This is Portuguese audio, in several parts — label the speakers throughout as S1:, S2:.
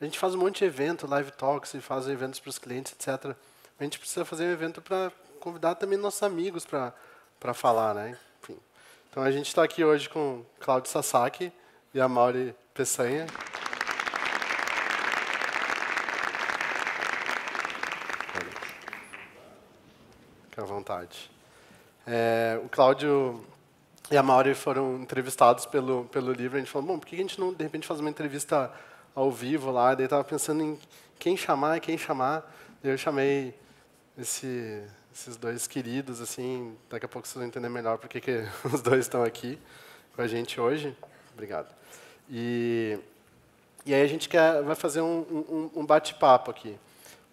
S1: a gente faz um monte de evento, live talks, e faz eventos para os clientes, etc. A gente precisa fazer um evento para convidar também nossos amigos para falar, né? Enfim. Então a gente está aqui hoje com Claudio Sasaki e a Mauri Peçanha. Fique à vontade. É, o Cláudio e a Mauri foram entrevistados pelo, pelo livro. A gente falou, bom, por que a gente não, de repente, faz uma entrevista ao vivo lá? Daí estava pensando em quem chamar quem chamar. Daí eu chamei esse, esses dois queridos, assim. Daqui a pouco vocês vão entender melhor por que os dois estão aqui com a gente hoje. Obrigado. E, e aí a gente quer, vai fazer um, um, um bate-papo aqui.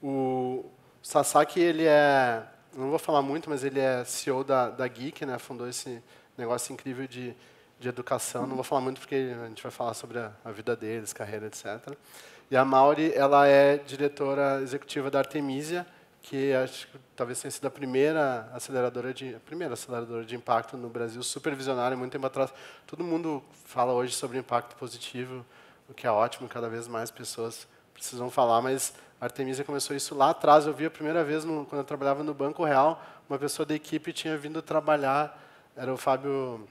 S1: O Sasaki, ele é não vou falar muito, mas ele é CEO da, da Geek, né? Fundou esse negócio incrível de, de educação. Não vou falar muito porque a gente vai falar sobre a, a vida deles, carreira, etc. E a Mauri, ela é diretora executiva da Artemisia, que acho que talvez tenha sido a primeira aceleradora de primeira aceleradora de impacto no Brasil, supervisionária, muito tempo atrás. Todo mundo fala hoje sobre impacto positivo, o que é ótimo, cada vez mais pessoas precisam falar, mas a Artemisia começou isso lá atrás. Eu vi a primeira vez no, quando eu trabalhava no Banco Real, uma pessoa da equipe tinha vindo trabalhar, era o Fábio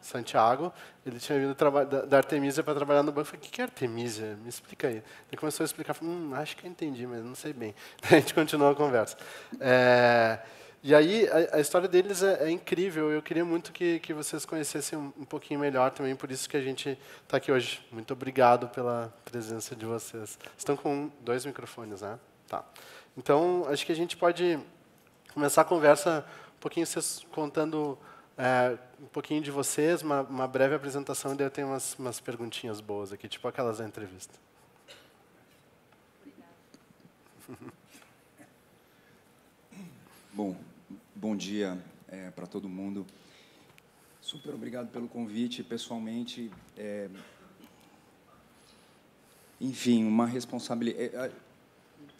S1: Santiago, ele tinha vindo da, da Artemisia para trabalhar no banco. Eu falei, o que é Artemisia? Me explica aí. Ele começou a explicar, hum, acho que eu entendi, mas não sei bem. A gente continuou a conversa. É, e aí, a, a história deles é, é, incrível. Eu queria muito que, que vocês conhecessem um, um pouquinho melhor também, por isso que a gente está aqui hoje. Muito obrigado pela presença de vocês. Estão com dois microfones, né? Tá. Então, acho que a gente pode começar a conversa um pouquinho vocês contando é, um pouquinho de vocês, uma, uma breve apresentação, e daí eu tenho umas, umas perguntinhas boas aqui, tipo aquelas da entrevista.
S2: Bom, bom dia é, para todo mundo. Super obrigado pelo convite. Pessoalmente, é, enfim, uma responsabilidade. É, é,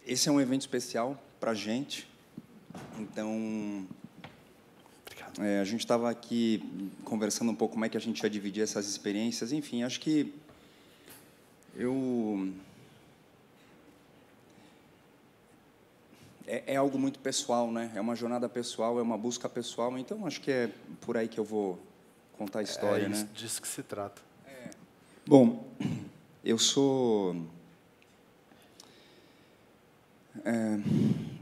S2: esse é um evento especial para a gente. Então, é, a gente estava aqui conversando um pouco como é que a gente ia dividir essas experiências. Enfim, acho que eu é, é, algo muito pessoal, né? É uma jornada pessoal, é uma busca pessoal. Então, acho que é por aí que eu vou contar a história, é
S1: isso,
S2: né?
S1: disso que se trata. É.
S2: Bom, eu sou... É,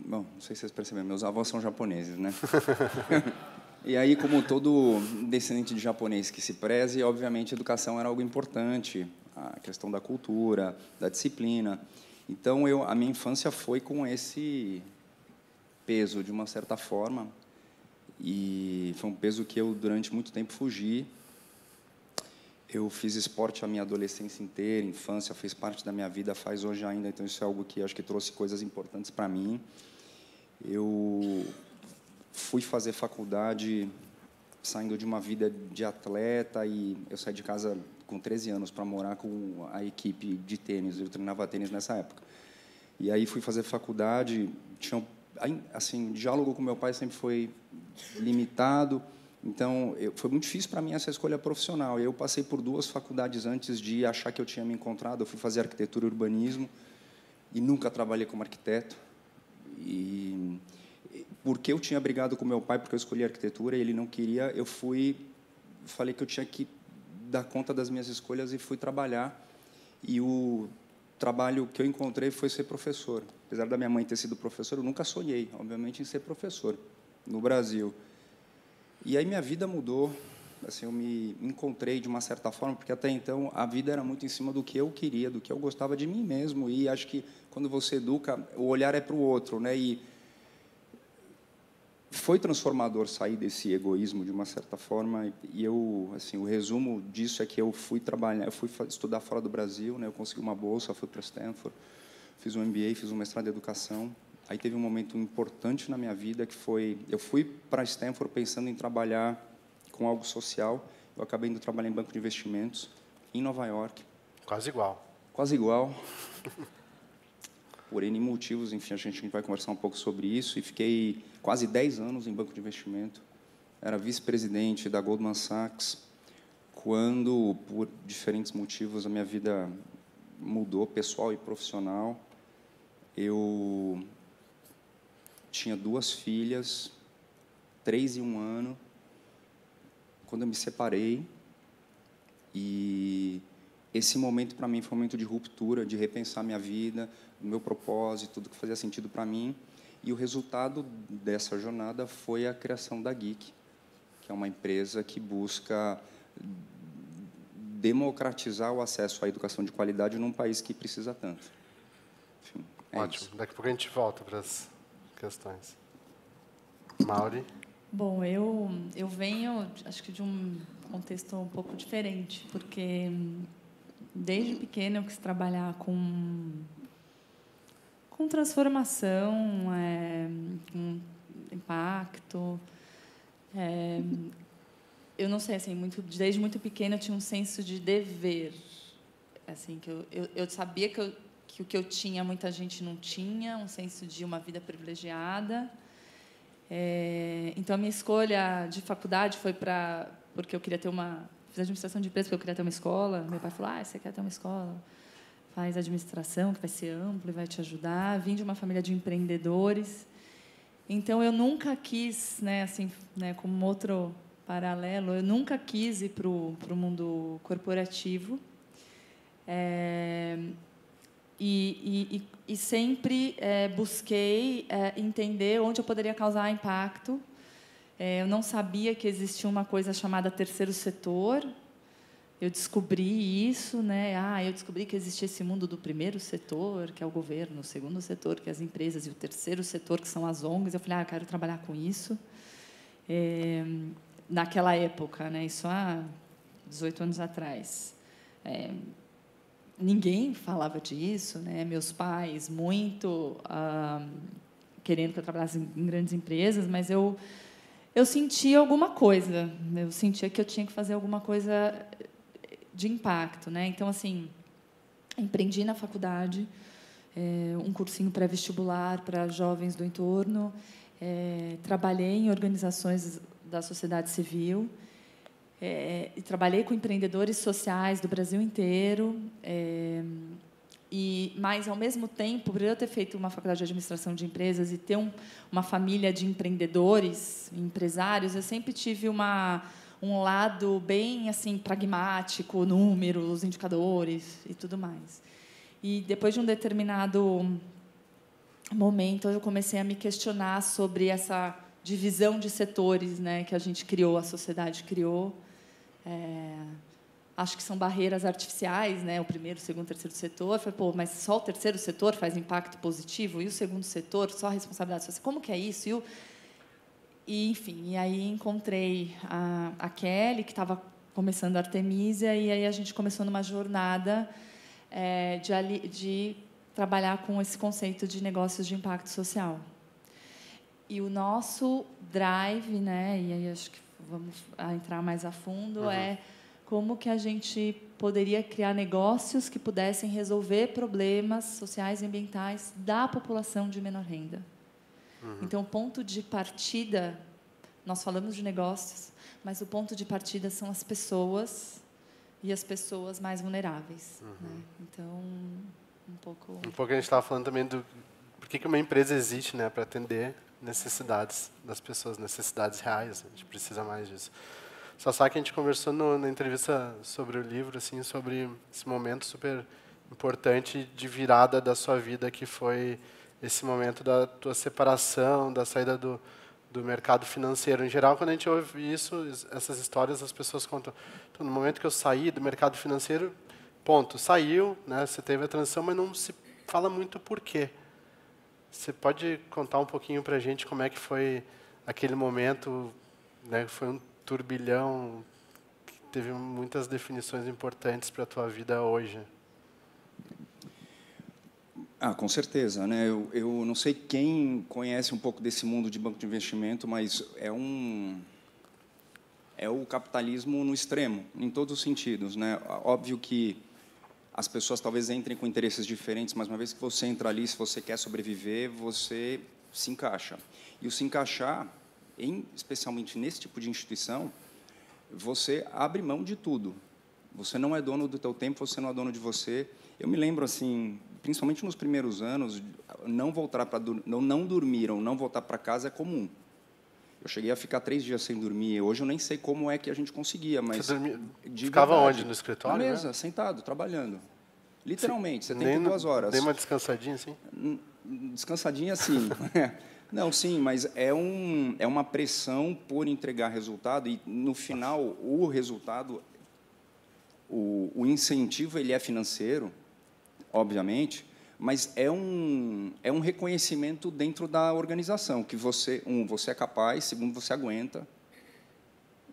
S2: bom, não sei se vocês perceberam, meus avós são japoneses, né? e aí, como todo descendente de japonês que se preze, obviamente, educação era algo importante, a questão da cultura, da disciplina. Então, eu, a minha infância foi com esse peso de uma certa forma e foi um peso que eu durante muito tempo fugi. Eu fiz esporte a minha adolescência inteira, infância fez parte da minha vida, faz hoje ainda, então isso é algo que acho que trouxe coisas importantes para mim. Eu fui fazer faculdade saindo de uma vida de atleta e eu saí de casa com 13 anos para morar com a equipe de tênis, eu treinava tênis nessa época. E aí fui fazer faculdade, tinha assim, o diálogo com meu pai sempre foi limitado. Então, eu, foi muito difícil para mim essa escolha profissional. Eu passei por duas faculdades antes de achar que eu tinha me encontrado. Eu fui fazer arquitetura e urbanismo e nunca trabalhei como arquiteto. E porque eu tinha brigado com meu pai porque eu escolhi arquitetura e ele não queria, eu fui falei que eu tinha que dar conta das minhas escolhas e fui trabalhar. E o trabalho que eu encontrei foi ser professor. Apesar da minha mãe ter sido professora, eu nunca sonhei, obviamente, em ser professor no Brasil. E aí minha vida mudou. Assim, eu me encontrei de uma certa forma, porque até então a vida era muito em cima do que eu queria, do que eu gostava de mim mesmo. E acho que quando você educa, o olhar é para o outro, né? E foi transformador sair desse egoísmo de uma certa forma e eu assim o resumo disso é que eu fui trabalhar eu fui estudar fora do Brasil né eu consegui uma bolsa fui para Stanford fiz um MBA fiz um mestrado em educação. Aí teve um momento importante na minha vida que foi eu fui para Stanford pensando em trabalhar com algo social eu acabei indo trabalhar em banco de investimentos em Nova York.
S1: Quase igual.
S2: Quase igual por N motivos, enfim, a gente vai conversar um pouco sobre isso. E fiquei quase 10 anos em banco de investimento. Era vice-presidente da Goldman Sachs, quando, por diferentes motivos, a minha vida mudou, pessoal e profissional. Eu tinha duas filhas, três e um ano, quando eu me separei. E esse momento para mim foi um momento de ruptura, de repensar minha vida, o meu propósito, tudo que fazia sentido para mim. E o resultado dessa jornada foi a criação da Geek, que é uma empresa que busca democratizar o acesso à educação de qualidade num país que precisa tanto.
S1: Enfim, é Ótimo. Isso. Daqui a pouco a gente volta para as questões. Mauri?
S3: Bom, eu, eu venho, acho que de um contexto um pouco diferente, porque desde pequena eu quis trabalhar com, com transformação, é, com impacto. É, eu não sei, assim, muito, desde muito pequena eu tinha um senso de dever. Assim, que eu, eu, eu sabia que, eu, que o que eu tinha muita gente não tinha, um senso de uma vida privilegiada. É, então, a minha escolha de faculdade foi para porque eu queria ter uma fiz administração de empresas porque eu queria ter uma escola. Meu pai falou: "Ah, você quer ter uma escola? Faz administração, que vai ser amplo e vai te ajudar". Vim de uma família de empreendedores. Então eu nunca quis, né, assim, né, como outro paralelo, eu nunca quis ir para o mundo corporativo. É, e, e, e, sempre é, busquei é, entender onde eu poderia causar impacto. Eu não sabia que existia uma coisa chamada terceiro setor. Eu descobri isso, né? Ah, eu descobri que existia esse mundo do primeiro setor, que é o governo, o segundo setor, que é as empresas, e o terceiro setor, que são as ONGs. Eu falei, ah, eu quero trabalhar com isso. É, naquela época, né? Isso há 18 anos atrás. É, ninguém falava disso, né? Meus pais muito ah, querendo que eu trabalhasse em grandes empresas, mas eu eu sentia alguma coisa. Eu sentia que eu tinha que fazer alguma coisa de impacto, né? Então assim, empreendi na faculdade é, um cursinho pré-vestibular para jovens do entorno. É, trabalhei em organizações da sociedade civil é, e trabalhei com empreendedores sociais do Brasil inteiro. É, e mas ao mesmo tempo, por eu ter feito uma faculdade de administração de empresas e ter um, uma família de empreendedores, empresários, eu sempre tive uma um lado bem assim pragmático, números, indicadores e tudo mais. E depois de um determinado momento, eu comecei a me questionar sobre essa divisão de setores, né, que a gente criou, a sociedade criou. É, acho que são barreiras artificiais, né? O primeiro, o segundo, o terceiro setor. Falei, pô, mas só o terceiro setor faz impacto positivo e o segundo setor só a responsabilidade social. Como que é isso? E, o, e enfim, e aí encontrei a, a Kelly que estava começando a Artemisia e aí a gente começou numa jornada é, de, de trabalhar com esse conceito de negócios de impacto social. E o nosso drive, né? E aí acho que vamos entrar mais a fundo, uhum. é como que a gente poderia criar negócios que pudessem resolver problemas sociais e ambientais da população de menor renda. Uhum. Então, o ponto de partida, nós falamos de negócios, mas o ponto de partida são as pessoas e as pessoas mais vulneráveis. Uhum. Né? Então, um pouco.
S1: Um pouco a gente estava falando também do por que, que uma empresa existe, né, para atender necessidades das pessoas, necessidades reais. A gente precisa mais disso. Só sabe que a gente conversou no, na entrevista sobre o livro, assim, sobre esse momento super importante de virada da sua vida, que foi esse momento da tua separação, da saída do, do mercado financeiro. Em geral, quando a gente ouve isso, essas histórias, as pessoas contam. Então, no momento que eu saí do mercado financeiro, ponto, saiu, né? Você teve a transição, mas não se fala muito por quê. Você pode contar um pouquinho para a gente como é que foi aquele momento, né? Foi um turbilhão que teve muitas definições importantes para a tua vida hoje.
S2: Ah, com certeza, né? Eu, eu não sei quem conhece um pouco desse mundo de banco de investimento, mas é um é o capitalismo no extremo, em todos os sentidos, né? Óbvio que as pessoas talvez entrem com interesses diferentes, mas uma vez que você entra ali, se você quer sobreviver, você se encaixa. E o se encaixar, em, especialmente nesse tipo de instituição, você abre mão de tudo. Você não é dono do teu tempo, você não é dono de você. Eu me lembro assim, principalmente nos primeiros anos, não voltar para não não dormir ou não voltar para casa é comum. Eu cheguei a ficar três dias sem dormir. Hoje eu nem sei como é que a gente conseguia, mas
S1: Você dormia, ficava
S2: verdade,
S1: onde no escritório?
S2: Na mesa,
S1: né?
S2: sentado, trabalhando. Literalmente, você tem duas horas.
S1: Nem uma descansadinha assim?
S2: Descansadinha, sim. Não, sim, mas é, um, é uma pressão por entregar resultado e, no final, o resultado, o, o incentivo, ele é financeiro, obviamente, mas é um, é um reconhecimento dentro da organização, que você, um, você é capaz, segundo, você aguenta,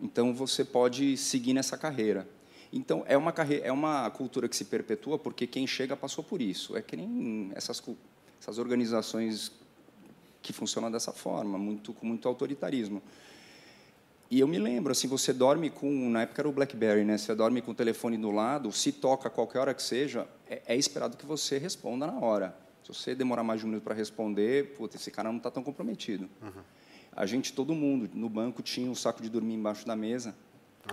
S2: então você pode seguir nessa carreira. Então é uma carreira, é uma cultura que se perpetua porque quem chega passou por isso. É que nem essas essas organizações que funcionam dessa forma, muito com muito autoritarismo. E eu me lembro, assim, você dorme com, na época era o BlackBerry, né? Você dorme com o telefone do lado, se toca a qualquer hora que seja, é, é esperado que você responda na hora. Se você demorar mais de um minuto para responder, puta, esse cara não está tão comprometido. A gente, todo mundo, no banco tinha um saco de dormir embaixo da mesa.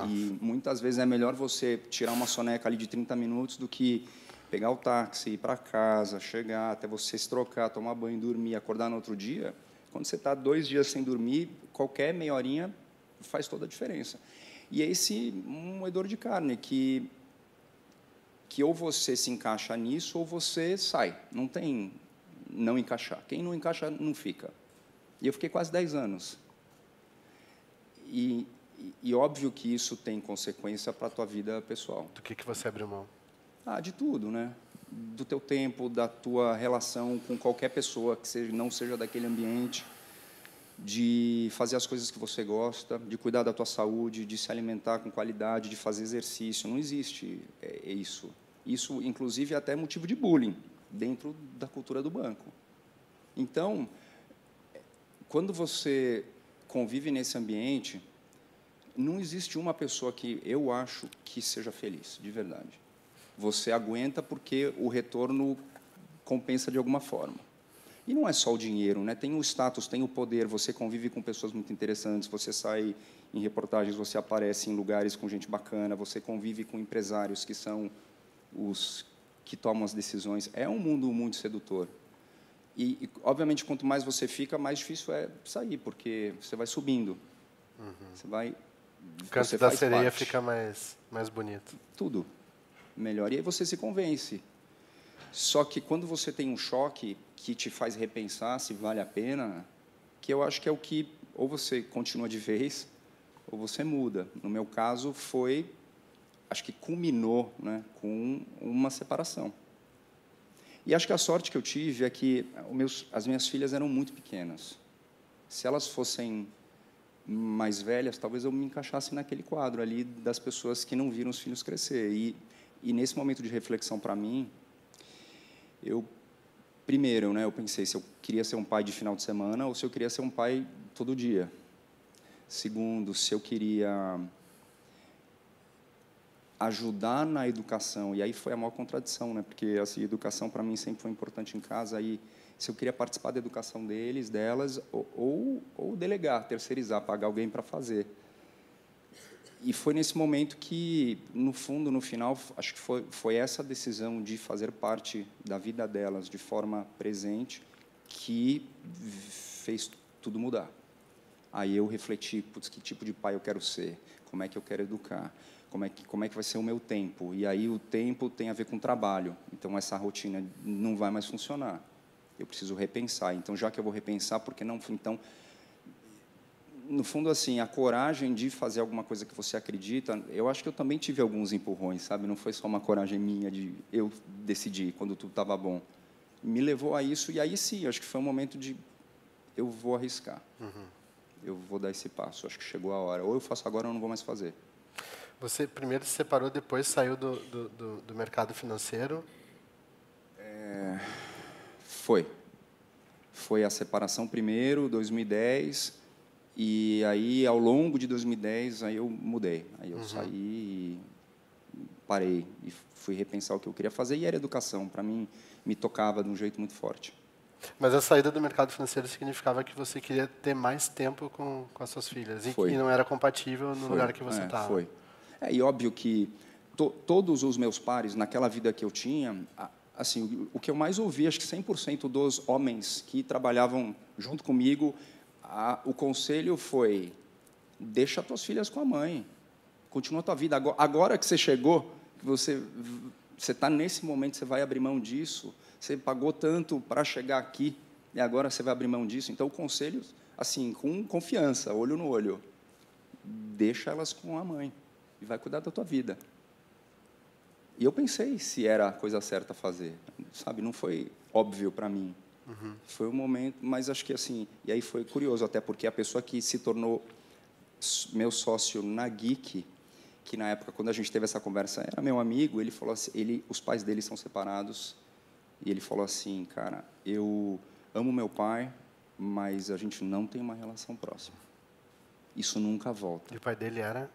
S2: E muitas vezes é melhor você tirar uma soneca ali de 30 minutos do que pegar o táxi, ir para casa, chegar, até você se trocar, tomar banho, dormir, acordar no outro dia. Quando você está dois dias sem dormir, qualquer meia horinha faz toda a diferença. E é esse moedor de carne que que ou você se encaixa nisso ou você sai. Não tem não encaixar. Quem não encaixa não fica. E eu fiquei quase 10 anos. E, e, e óbvio que isso tem consequência para a tua vida pessoal.
S1: Do que, que você abriu mão?
S2: Ah, de tudo, né? Do teu tempo, da tua relação com qualquer pessoa que seja, não seja daquele ambiente, de fazer as coisas que você gosta, de cuidar da tua saúde, de se alimentar com qualidade, de fazer exercício. Não existe é, é isso. Isso, inclusive, é até motivo de bullying dentro da cultura do banco. Então, quando você convive nesse ambiente, não existe uma pessoa que eu acho que seja feliz, de verdade. Você aguenta porque o retorno compensa de alguma forma. E não é só o dinheiro, né? Tem o status, tem o poder, você convive com pessoas muito interessantes, você sai em reportagens, você aparece em lugares com gente bacana, você convive com empresários que são os que tomam as decisões. É um mundo muito sedutor. E, e, obviamente, quanto mais você fica, mais difícil é sair, porque você vai subindo. Você vai.
S1: O canto da sereia
S2: parte.
S1: fica mais, mais bonito.
S2: Tudo melhor. E aí você se convence. Só que quando você tem um choque que te faz repensar se vale a pena, que eu acho que é o que ou você continua de vez ou você muda. No meu caso foi, acho que culminou, né, com uma separação. E acho que a sorte que eu tive é que meus, as minhas filhas eram muito pequenas. Se elas fossem mais velhas, talvez eu me encaixasse naquele quadro ali das pessoas que não viram os filhos crescer. E, e nesse momento de reflexão para mim, eu primeiro, né, eu pensei se eu queria ser um pai de final de semana ou se eu queria ser um pai todo dia. Segundo, se eu queria ajudar na educação, e aí foi a maior contradição, né? Porque assim, educação para mim sempre foi importante em casa, aí se eu queria participar da educação deles, delas, ou, ou, ou delegar, terceirizar, pagar alguém para fazer. E foi nesse momento que, no fundo, no final, acho que foi, foi essa decisão de fazer parte da vida delas de forma presente que fez tudo mudar. Aí eu refleti, putz, que tipo de pai eu quero ser? Como é que eu quero educar? Como é que como é que vai ser o meu tempo? E aí o tempo tem a ver com trabalho. Então essa rotina não vai mais funcionar. Eu preciso repensar. Então já que eu vou repensar, por que não então no fundo assim, a coragem de fazer alguma coisa que você acredita, eu acho que eu também tive alguns empurrões, sabe? Não foi só uma coragem minha de eu decidir quando tudo estava bom. Me levou a isso e aí sim, acho que foi um momento de eu vou arriscar.
S1: Uhum.
S2: Eu vou dar esse passo. Acho que chegou a hora. Ou eu faço agora ou não vou mais fazer.
S1: Você primeiro se separou, depois saiu do, do, do, do mercado financeiro.
S2: É, foi. Foi a separação primeiro, 2010, e aí ao longo de 2010 aí eu mudei. Aí eu
S1: Uhum.
S2: saí e parei e fui repensar o que eu queria fazer e era educação. Para mim me tocava de um jeito muito forte.
S1: Mas a saída do mercado financeiro significava que você queria ter mais tempo com, com as suas filhas. E que não era compatível no
S2: Foi,
S1: lugar que você
S2: é,
S1: estava.
S2: Foi. É, e óbvio que to, todos os meus pares, naquela vida que eu tinha, assim, o que eu mais ouvi, acho que 100% dos homens que trabalhavam junto comigo, a, o conselho foi: deixa tuas filhas com a mãe, continua tua vida. Agora, agora que você chegou, que você você está nesse momento, você vai abrir mão disso. Você pagou tanto para chegar aqui e agora você vai abrir mão disso. Então, o conselho, assim, com confiança, olho no olho, deixa elas com a mãe e vai cuidar da tua vida. E eu pensei se era a coisa certa a fazer, sabe? Não foi óbvio para mim. Uhum. Foi um momento, mas acho que assim, e aí foi curioso até porque a pessoa que se tornou meu sócio na Geek, que na época quando a gente teve essa conversa era meu amigo, ele falou assim, ele, os pais dele são separados e ele falou assim, cara, eu amo meu pai, mas a gente não tem uma relação próxima. Isso nunca volta.
S1: E o pai dele era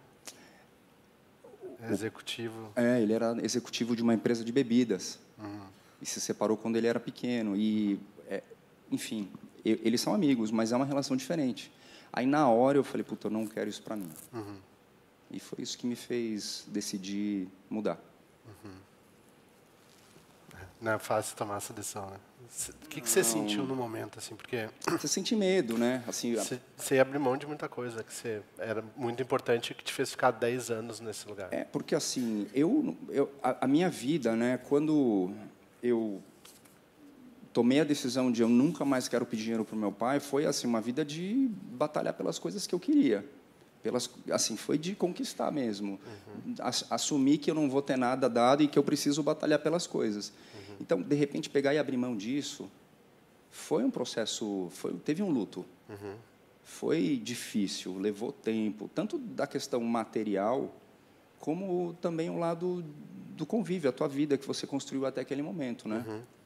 S1: Executivo.
S2: É, ele era executivo de uma empresa de bebidas. Uhum. E se separou quando ele era pequeno. E, é, enfim, eu, eles são amigos, mas é uma relação diferente. Aí, na hora, eu falei, puta, eu não quero isso para mim. Uhum. E foi isso que me fez decidir mudar. Uhum.
S1: Não é fácil tomar essa decisão, né? O que, que você sentiu no momento, assim? Porque
S2: você sente medo, né? Assim,
S1: você, você abre mão de muita coisa que você era muito importante que te fez ficar 10 anos nesse lugar.
S2: É porque assim, eu, eu a, a minha vida, né? Quando eu tomei a decisão de eu nunca mais quero pedir dinheiro para o meu pai, foi assim uma vida de batalhar pelas coisas que eu queria, pelas assim foi de conquistar mesmo, uhum. assumir que eu não vou ter nada dado e que eu preciso batalhar pelas coisas. Então, de repente, pegar e abrir mão disso foi um processo, foi, teve um luto. Uhum. Foi difícil, levou tempo, tanto da questão material, como também o lado do convívio, a tua vida que você construiu até aquele momento, né? Uhum.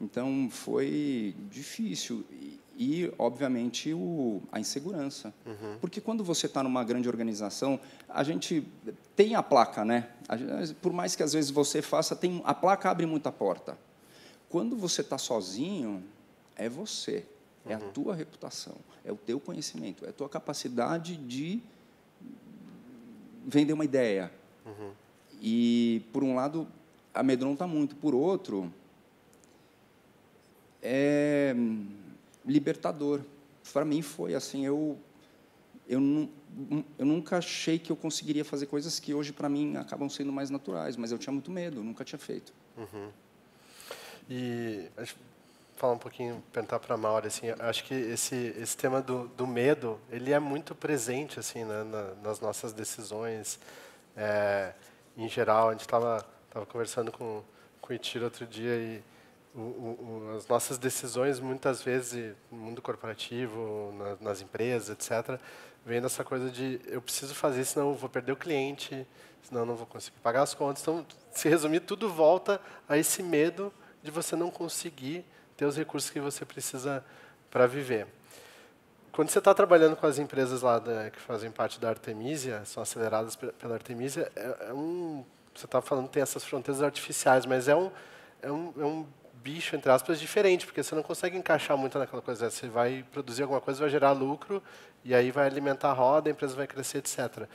S2: Então foi difícil e, e obviamente o, a insegurança, uhum. porque quando você está numa grande organização, a gente tem a placa, né? Por mais que às vezes você faça, tem a placa abre muita porta. Quando você está sozinho, é você, é uhum. a tua reputação, é o teu conhecimento, é a tua capacidade de vender uma ideia. Uhum. E por um lado amedronta muito, por outro é libertador. Para mim foi assim, eu eu, eu nunca achei que eu conseguiria fazer coisas que hoje para mim acabam sendo mais naturais, mas eu tinha muito medo, nunca tinha feito. Uhum.
S1: E falar um pouquinho, perguntar para a Maura, assim, acho que esse esse tema do, do medo, ele é muito presente assim, né, na, nas nossas decisões. É, em geral, a gente estava tava conversando com com o Itiro outro dia e o, as nossas decisões, muitas vezes, no mundo corporativo, na, nas empresas, etc., vem dessa coisa de eu preciso fazer, senão eu vou perder o cliente, senão eu não vou conseguir pagar as contas. Então, se resumir, tudo volta a esse medo de você não conseguir ter os recursos que você precisa para viver. Quando você está trabalhando com as empresas lá da, que fazem parte da Artemisia, são aceleradas pela Artemisia, é, é um, você está falando que tem essas fronteiras artificiais, mas é um, é um, é um bicho, entre aspas, diferente, porque você não consegue encaixar muito naquela coisa. Você vai produzir alguma coisa, vai gerar lucro, e aí vai alimentar a roda, a empresa vai crescer, etc.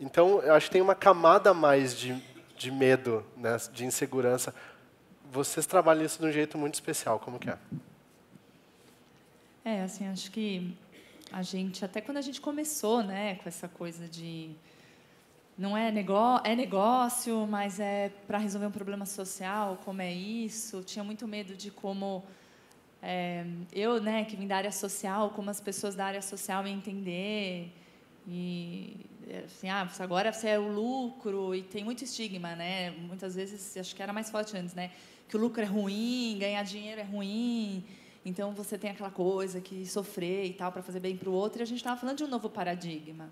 S1: Então, eu acho que tem uma camada mais de, de medo, né, de insegurança. Vocês trabalham isso de um jeito muito especial, como que é?
S3: É, assim, acho que a gente, até quando a gente começou, né, com essa coisa de não é negócio, é negócio, mas é para resolver um problema social, como é isso. Tinha muito medo de como é, eu, né, que vim da área social, como as pessoas da área social iam entender. E assim, ah, agora você é o lucro e tem muito estigma, né? Muitas vezes acho que era mais forte antes, né? Que o lucro é ruim, ganhar dinheiro é ruim. Então você tem aquela coisa que sofrer e tal para fazer bem para o outro. E a gente estava falando de um novo paradigma.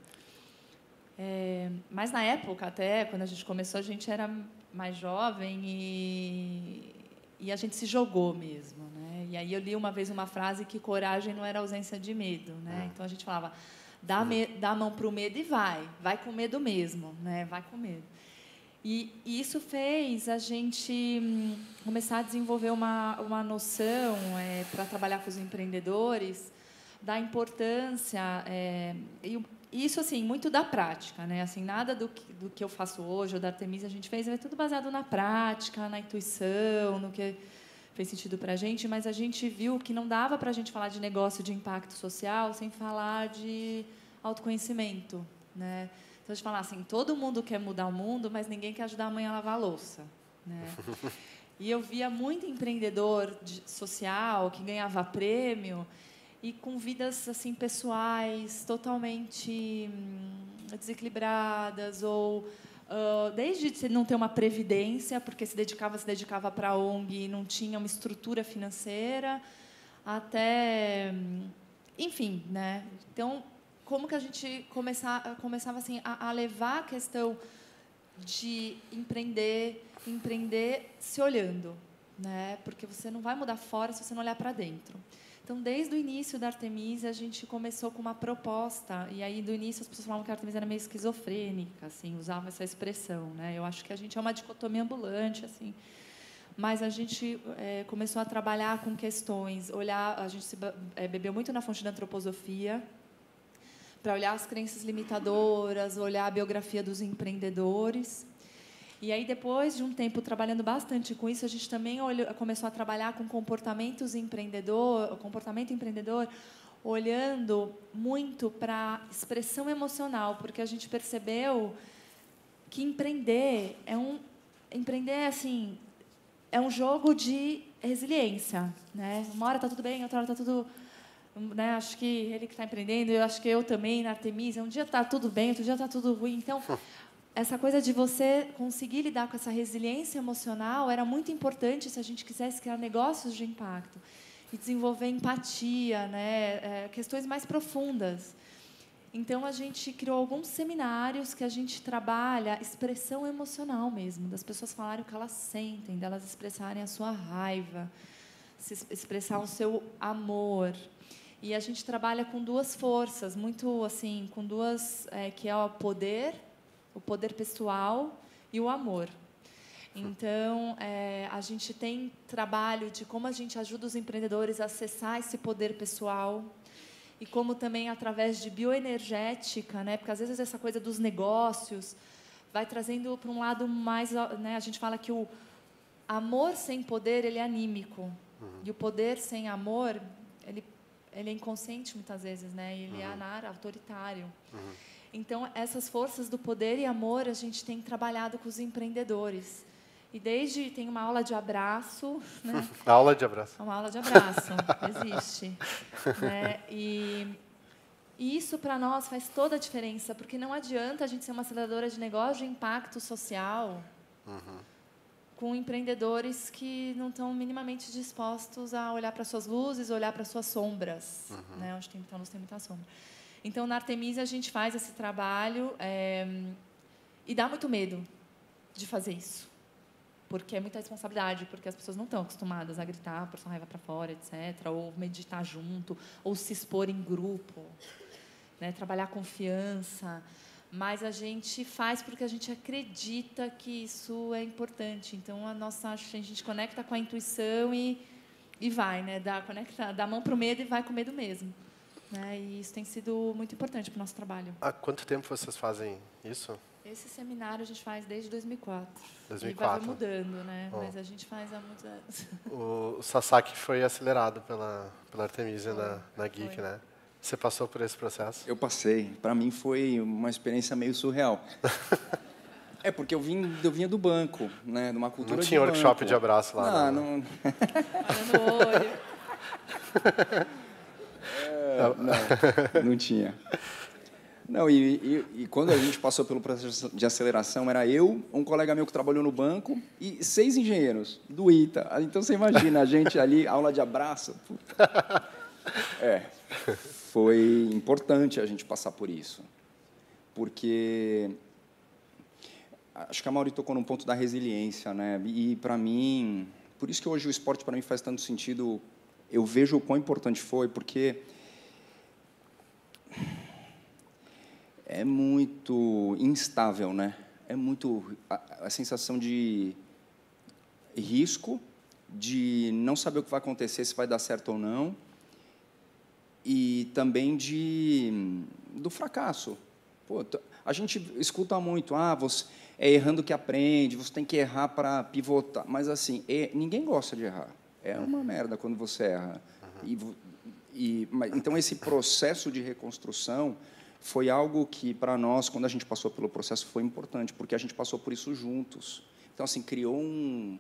S3: É, mas na época, até quando a gente começou, a gente era mais jovem e, e a gente se jogou mesmo. Né? E aí eu li uma vez uma frase que coragem não era ausência de medo. Né? Ah. Então a gente falava, dá, me, dá a mão para o medo e vai. Vai com medo mesmo. Né? Vai com medo. E, e isso fez a gente hum, começar a desenvolver uma, uma noção é, para trabalhar com os empreendedores da importância é, e isso assim muito da prática, né? Assim nada do que, do que eu faço hoje ou da Artemisia a gente fez é tudo baseado na prática, na intuição, no que fez sentido para a gente. Mas a gente viu que não dava para a gente falar de negócio de impacto social sem falar de autoconhecimento, né? Então a gente fala assim, todo mundo quer mudar o mundo, mas ninguém quer ajudar a mãe a lavar a louça, né? E eu via muito empreendedor social que ganhava prêmio e com vidas assim pessoais totalmente hum, desequilibradas ou uh, desde não ter uma previdência porque se dedicava se dedicava para a ONG e não tinha uma estrutura financeira até hum, enfim né? Então como que a gente começar, começava assim a, a levar a questão de empreender empreender se olhando né? Porque você não vai mudar fora se você não olhar para dentro então, desde o início da Artemisia, a gente começou com uma proposta, e aí do início as pessoas falavam que a Artemisia era meio esquizofrênica, assim, usavam essa expressão, né? Eu acho que a gente é uma dicotomia ambulante, assim. Mas a gente é, começou a trabalhar com questões, olhar, a gente se, é, bebeu muito na fonte da antroposofia, para olhar as crenças limitadoras, olhar a biografia dos empreendedores e aí, depois de um tempo trabalhando bastante com isso, a gente também olhou, começou a trabalhar com comportamentos empreendedor, comportamento empreendedor, olhando muito para expressão emocional, porque a gente percebeu que empreender é um empreender assim é um jogo de resiliência, né? Uma hora está tudo bem, outra hora está tudo né? Acho que ele que está empreendendo, eu acho que eu também na Artemisia, um dia está tudo bem, outro dia está tudo ruim. Então, essa coisa de você conseguir lidar com essa resiliência emocional era muito importante se a gente quisesse criar negócios de impacto e desenvolver empatia, né, é, questões mais profundas. Então a gente criou alguns seminários que a gente trabalha expressão emocional mesmo, das pessoas falarem o que elas sentem, delas expressarem a sua raiva, se expressar o seu amor. E a gente trabalha com duas forças, muito assim, com duas é, que é o poder o poder pessoal e o amor. Então, é, a gente tem trabalho de como a gente ajuda os empreendedores a acessar esse poder pessoal e como também através de bioenergética, né? Porque às vezes essa coisa dos negócios vai trazendo para um lado mais, né? A gente fala que o amor sem poder ele é anímico uhum. e o poder sem amor ele ele é inconsciente muitas vezes, né? Ele é uhum. é anar, autoritário. Uhum. Então, essas forças do poder e amor a gente tem trabalhado com os empreendedores. E desde tem uma aula de abraço, né?
S1: aula de abraço.
S3: Uma aula de abraço, existe, né? E, e isso para nós faz toda a diferença, porque não adianta a gente ser uma aceleradora de negócio de impacto social uhum. com empreendedores que não estão minimamente dispostos a olhar para suas luzes, olhar para suas sombras, uhum. né? Onde tem muita luz tem muita sombra. Então, na Artemisia, a gente faz esse trabalho é, e dá muito medo de fazer isso. Porque é muita responsabilidade, porque as pessoas não estão acostumadas a gritar, por sua raiva para fora, etc., ou meditar junto, ou se expor em grupo, né? trabalhar confiança. Mas a gente faz porque a gente acredita que isso é importante. Então, a nossa a gente conecta com a intuição e, e vai, né? dá, conecta, dá a mão para o medo e vai com medo mesmo. Né? E isso tem sido muito importante para o nosso trabalho.
S1: Há quanto tempo vocês fazem isso?
S3: Esse seminário a gente faz desde 2004.
S1: 2004.
S3: E vai mudando, né? Oh. Mas a gente faz há muitos anos.
S1: O, Sasaki foi acelerado pela, pela Artemisia na, na Geek, foi. né? Você passou por esse processo?
S2: Eu passei. Para mim foi uma experiência meio surreal. é porque eu vim, eu vinha do banco, né? De uma cultura
S1: Não tinha workshop de abraço lá.
S2: Não, não.
S3: não... no olho.
S2: Não, não tinha. Não, e, e, e, quando a gente passou pelo processo de aceleração, era eu, um colega meu que trabalhou no banco e seis engenheiros do ITA. Então você imagina a gente ali, aula de abraço. É, foi importante a gente passar por isso. Porque acho que a Mauri tocou num ponto da resiliência, né? E para mim, por isso que hoje o esporte para mim faz tanto sentido. Eu vejo o quão importante foi, porque é muito instável, né? É muito a, a, sensação de risco, de não saber o que vai acontecer, se vai dar certo ou não. e também de do fracasso. Pô, a gente escuta muito, ah, você é errando que aprende, você tem que errar para pivotar. Mas assim, é, ninguém gosta de errar. É uma merda quando você erra. Uhum. E, e, mas, então esse processo de reconstrução foi algo que para nós, quando a gente passou pelo processo, foi importante, porque a gente passou por isso juntos. Então assim criou um,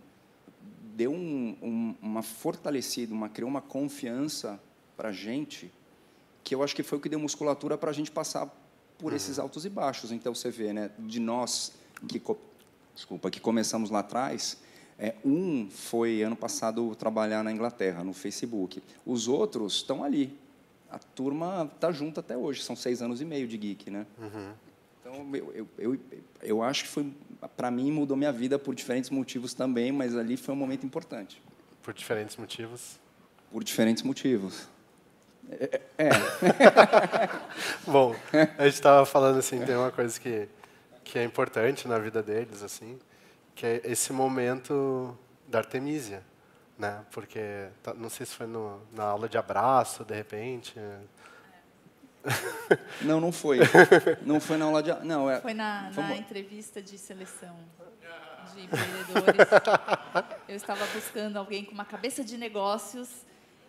S2: deu um, um, uma fortalecida, uma criou uma confiança para a gente que eu acho que foi o que deu musculatura para a gente passar por uhum. esses altos e baixos. Então você vê, né, de nós que desculpa que começamos lá atrás, é, um foi ano passado trabalhar na Inglaterra no Facebook. Os outros estão ali. A turma está junto até hoje. São seis anos e meio de geek, né? Uhum. Então eu, eu, eu, eu acho que foi para mim mudou minha vida por diferentes motivos também, mas ali foi um momento importante.
S1: Por diferentes motivos?
S2: Por diferentes motivos. É. é.
S1: Bom, a gente estava falando assim, tem uma coisa que que é importante na vida deles, assim, que é esse momento da Artemisia, né? Porque tá, não sei se foi no, na aula de abraço, de repente.
S2: Não, não foi. Não foi na aula de não é.
S3: Foi na, na entrevista de seleção de empreendedores. Eu estava buscando alguém com uma cabeça de negócios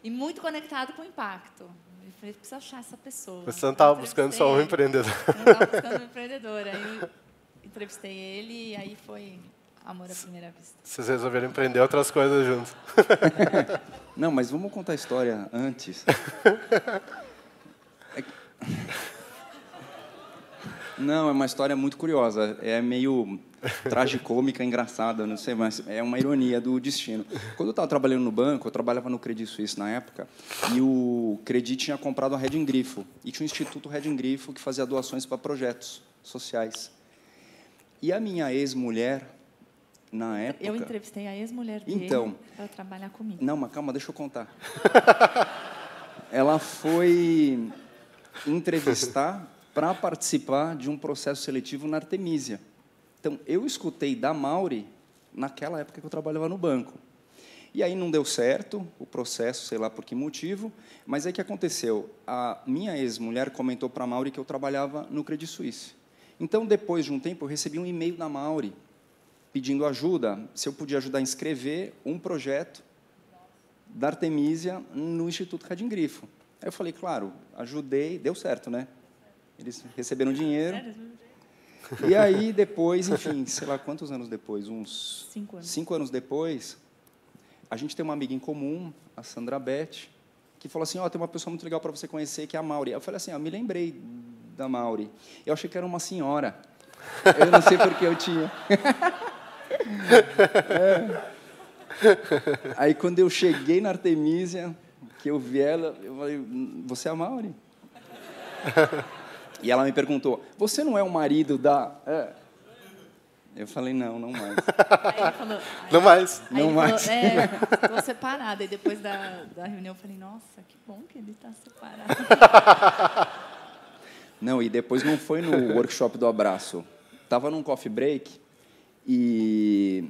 S3: e muito conectado com o impacto. Eu falei, preciso achar essa pessoa.
S1: Você não estava buscando só um empreendedor.
S3: Não estava buscando um empreendedor. Aí entrevistei ele e aí foi amor à primeira vista.
S1: Vocês resolveram empreender outras coisas juntos.
S2: Não, mas vamos contar a história antes. É... Não, é uma história muito curiosa. É meio tragicômica, engraçada, não sei, mas é uma ironia do destino. Quando eu estava trabalhando no banco, eu trabalhava no Credit Suisse na época, e o Credit tinha comprado a Red Grifo, e tinha um instituto Red Grifo que fazia doações para projetos sociais. E a minha ex-mulher, na época.
S3: Eu entrevistei a ex-mulher dele
S2: então,
S3: para trabalhar comigo.
S2: Não, mas calma, deixa eu contar. Ela foi entrevistar para participar de um processo seletivo na Artemisia. Então, eu escutei da Mauri naquela época que eu trabalhava no banco. E aí não deu certo o processo, sei lá por que motivo, mas aí que aconteceu? A minha ex-mulher comentou para a Mauri que eu trabalhava no Credit Suisse. Então, depois de um tempo, eu recebi um e-mail da Mauri pedindo ajuda, se eu podia ajudar a inscrever um projeto da Artemisia no Instituto Cadim Grifo. Aí eu falei, claro, ajudei, deu certo, né? Eles receberam dinheiro. E aí, depois, enfim, sei lá quantos anos depois, uns
S3: cinco anos,
S2: cinco anos depois, a gente tem uma amiga em comum, a Sandra Beth, que falou assim, ó, oh, tem uma pessoa muito legal para você conhecer, que é a Mauri. Eu falei assim, eu me lembrei da Mauri. Eu achei que era uma senhora. Eu não sei porque eu tinha. é. Aí quando eu cheguei na Artemisia, que eu vi ela, eu falei, você é a Mauri? E ela me perguntou, você não é o marido da... É. Eu falei, não, não mais.
S3: Aí ele falou,
S1: não mais.
S2: Não mais.
S3: Falou, é, estou separada. E depois da, da reunião eu falei, nossa, que bom que ele está separado.
S2: Não, e depois não foi no workshop do abraço. Tava num coffee break e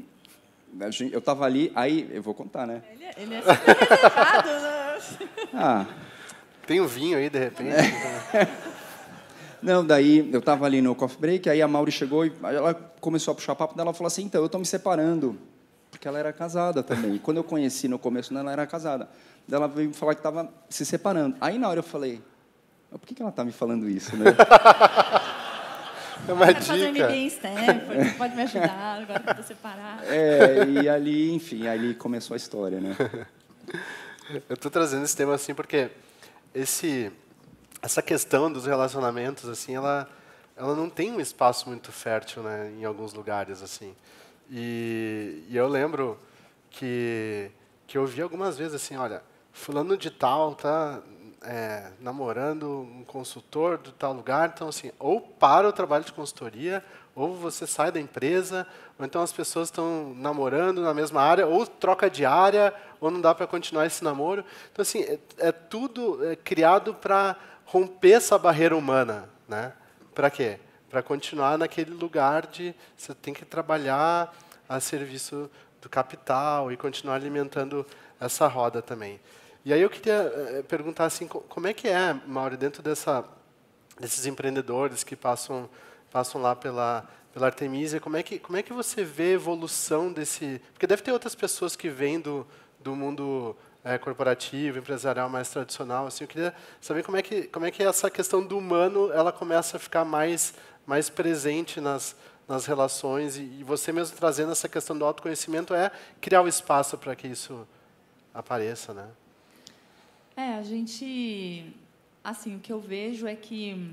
S2: eu estava ali, aí eu vou contar, né?
S3: Ele, é, ele é super reservado, né?
S2: Ah.
S1: Tem um vinho aí, de repente.
S2: É. Não, daí eu estava ali no coffee break, aí a Mauri chegou e ela começou a puxar papo dela, ela falou assim, então, eu estou me separando, porque ela era casada também. E quando eu conheci no começo, ela era casada. Daí ela veio falar que estava se separando. Aí na hora eu falei, por que, ela está me falando isso, né?
S1: É uma dica. Fazer
S3: MBA em Stanford, pode me ajudar agora que eu separado.
S2: É, e ali, enfim, ali começou a história, né?
S1: Eu estou trazendo esse tema assim porque esse, essa questão dos relacionamentos, assim, ela, ela não tem um espaço muito fértil, né, em alguns lugares, assim. E, e eu lembro que que eu vi algumas vezes assim, olha, fulano de tal tá é, namorando um consultor de tal lugar, então assim, ou para o trabalho de consultoria, ou você sai da empresa, ou então as pessoas estão namorando na mesma área, ou troca de área, ou não dá para continuar esse namoro. Então assim, é, é tudo é, criado para romper essa barreira humana, né? Para quê? Para continuar naquele lugar de você tem que trabalhar a serviço do capital e continuar alimentando essa roda também. E aí eu queria eh, perguntar assim, como é que é, Mauro, dentro dessa, desses empreendedores que passam, passam lá pela, pela Artemisia, como é, que, como é que você vê a evolução desse... Porque deve ter outras pessoas que vêm do, do mundo é, corporativo, empresarial mais tradicional. Assim, eu queria saber como é que como é que essa questão do humano ela começa a ficar mais mais presente nas nas relações e, e você mesmo trazendo essa questão do autoconhecimento é criar o espaço para que isso apareça, né?
S3: É, a gente assim, o que eu vejo é que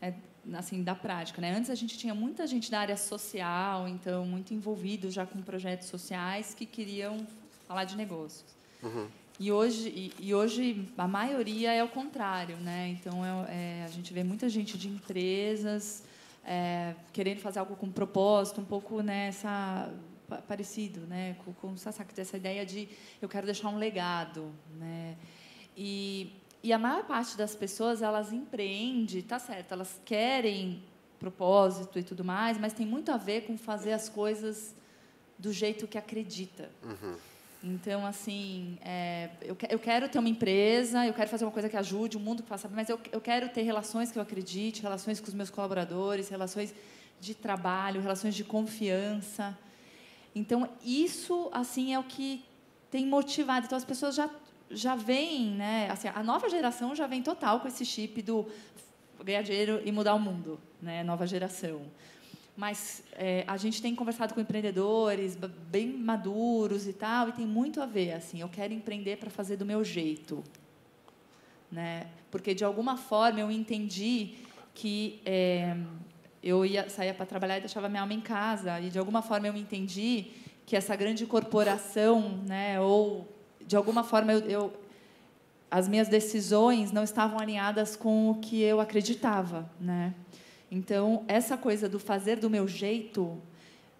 S3: é, assim da prática, né? Antes a gente tinha muita gente da área social, então muito envolvido já com projetos sociais que queriam falar de negócios. Uhum. E hoje, e, e, hoje a maioria é o contrário, né? Então é, é, a gente vê muita gente de empresas é, querendo fazer algo com propósito, um pouco nessa parecido, né? Com, com o Sasaki, essa ideia de eu quero deixar um legado, né? E, e a maior parte das pessoas elas empreende, tá certo? Elas querem propósito e tudo mais, mas tem muito a ver com fazer as coisas do jeito que acredita. Uhum. Então, assim, é, eu, eu quero ter uma empresa, eu quero fazer uma coisa que ajude o mundo que faça, mas eu, eu quero ter relações que eu acredite, relações com os meus colaboradores, relações de trabalho, relações de confiança. Então, isso, assim, é o que tem motivado. Então, as pessoas já já vêm, né? Assim, a nova geração já vem total com esse chip do ganhar dinheiro e mudar o mundo, né? Nova geração mas é, a gente tem conversado com empreendedores bem maduros e tal, e tem muito a ver. Assim, eu quero empreender para fazer do meu jeito, né? Porque de alguma forma eu entendi que é, eu ia saía para trabalhar e deixava minha alma em casa, e de alguma forma eu entendi que essa grande corporação, né? Ou de alguma forma eu, eu as minhas decisões não estavam alinhadas com o que eu acreditava, né? Então, essa coisa do fazer do meu jeito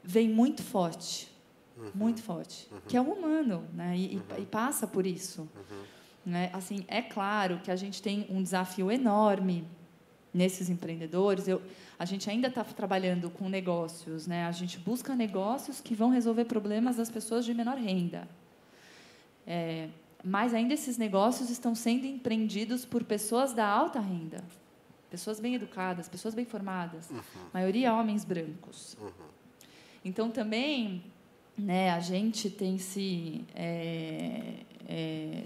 S3: vem muito forte, uhum. muito forte, uhum. que é o humano, né? E, uhum. e passa por isso. Uhum. Né? Assim, é claro que a gente tem um desafio enorme nesses empreendedores. Eu, a gente ainda está trabalhando com negócios, né? A gente busca negócios que vão resolver problemas das pessoas de menor renda. É, mas ainda esses negócios estão sendo empreendidos por pessoas da alta renda pessoas bem educadas, pessoas bem formadas, uhum. maioria homens brancos. Uhum. Então também, né, a gente tem se é, é,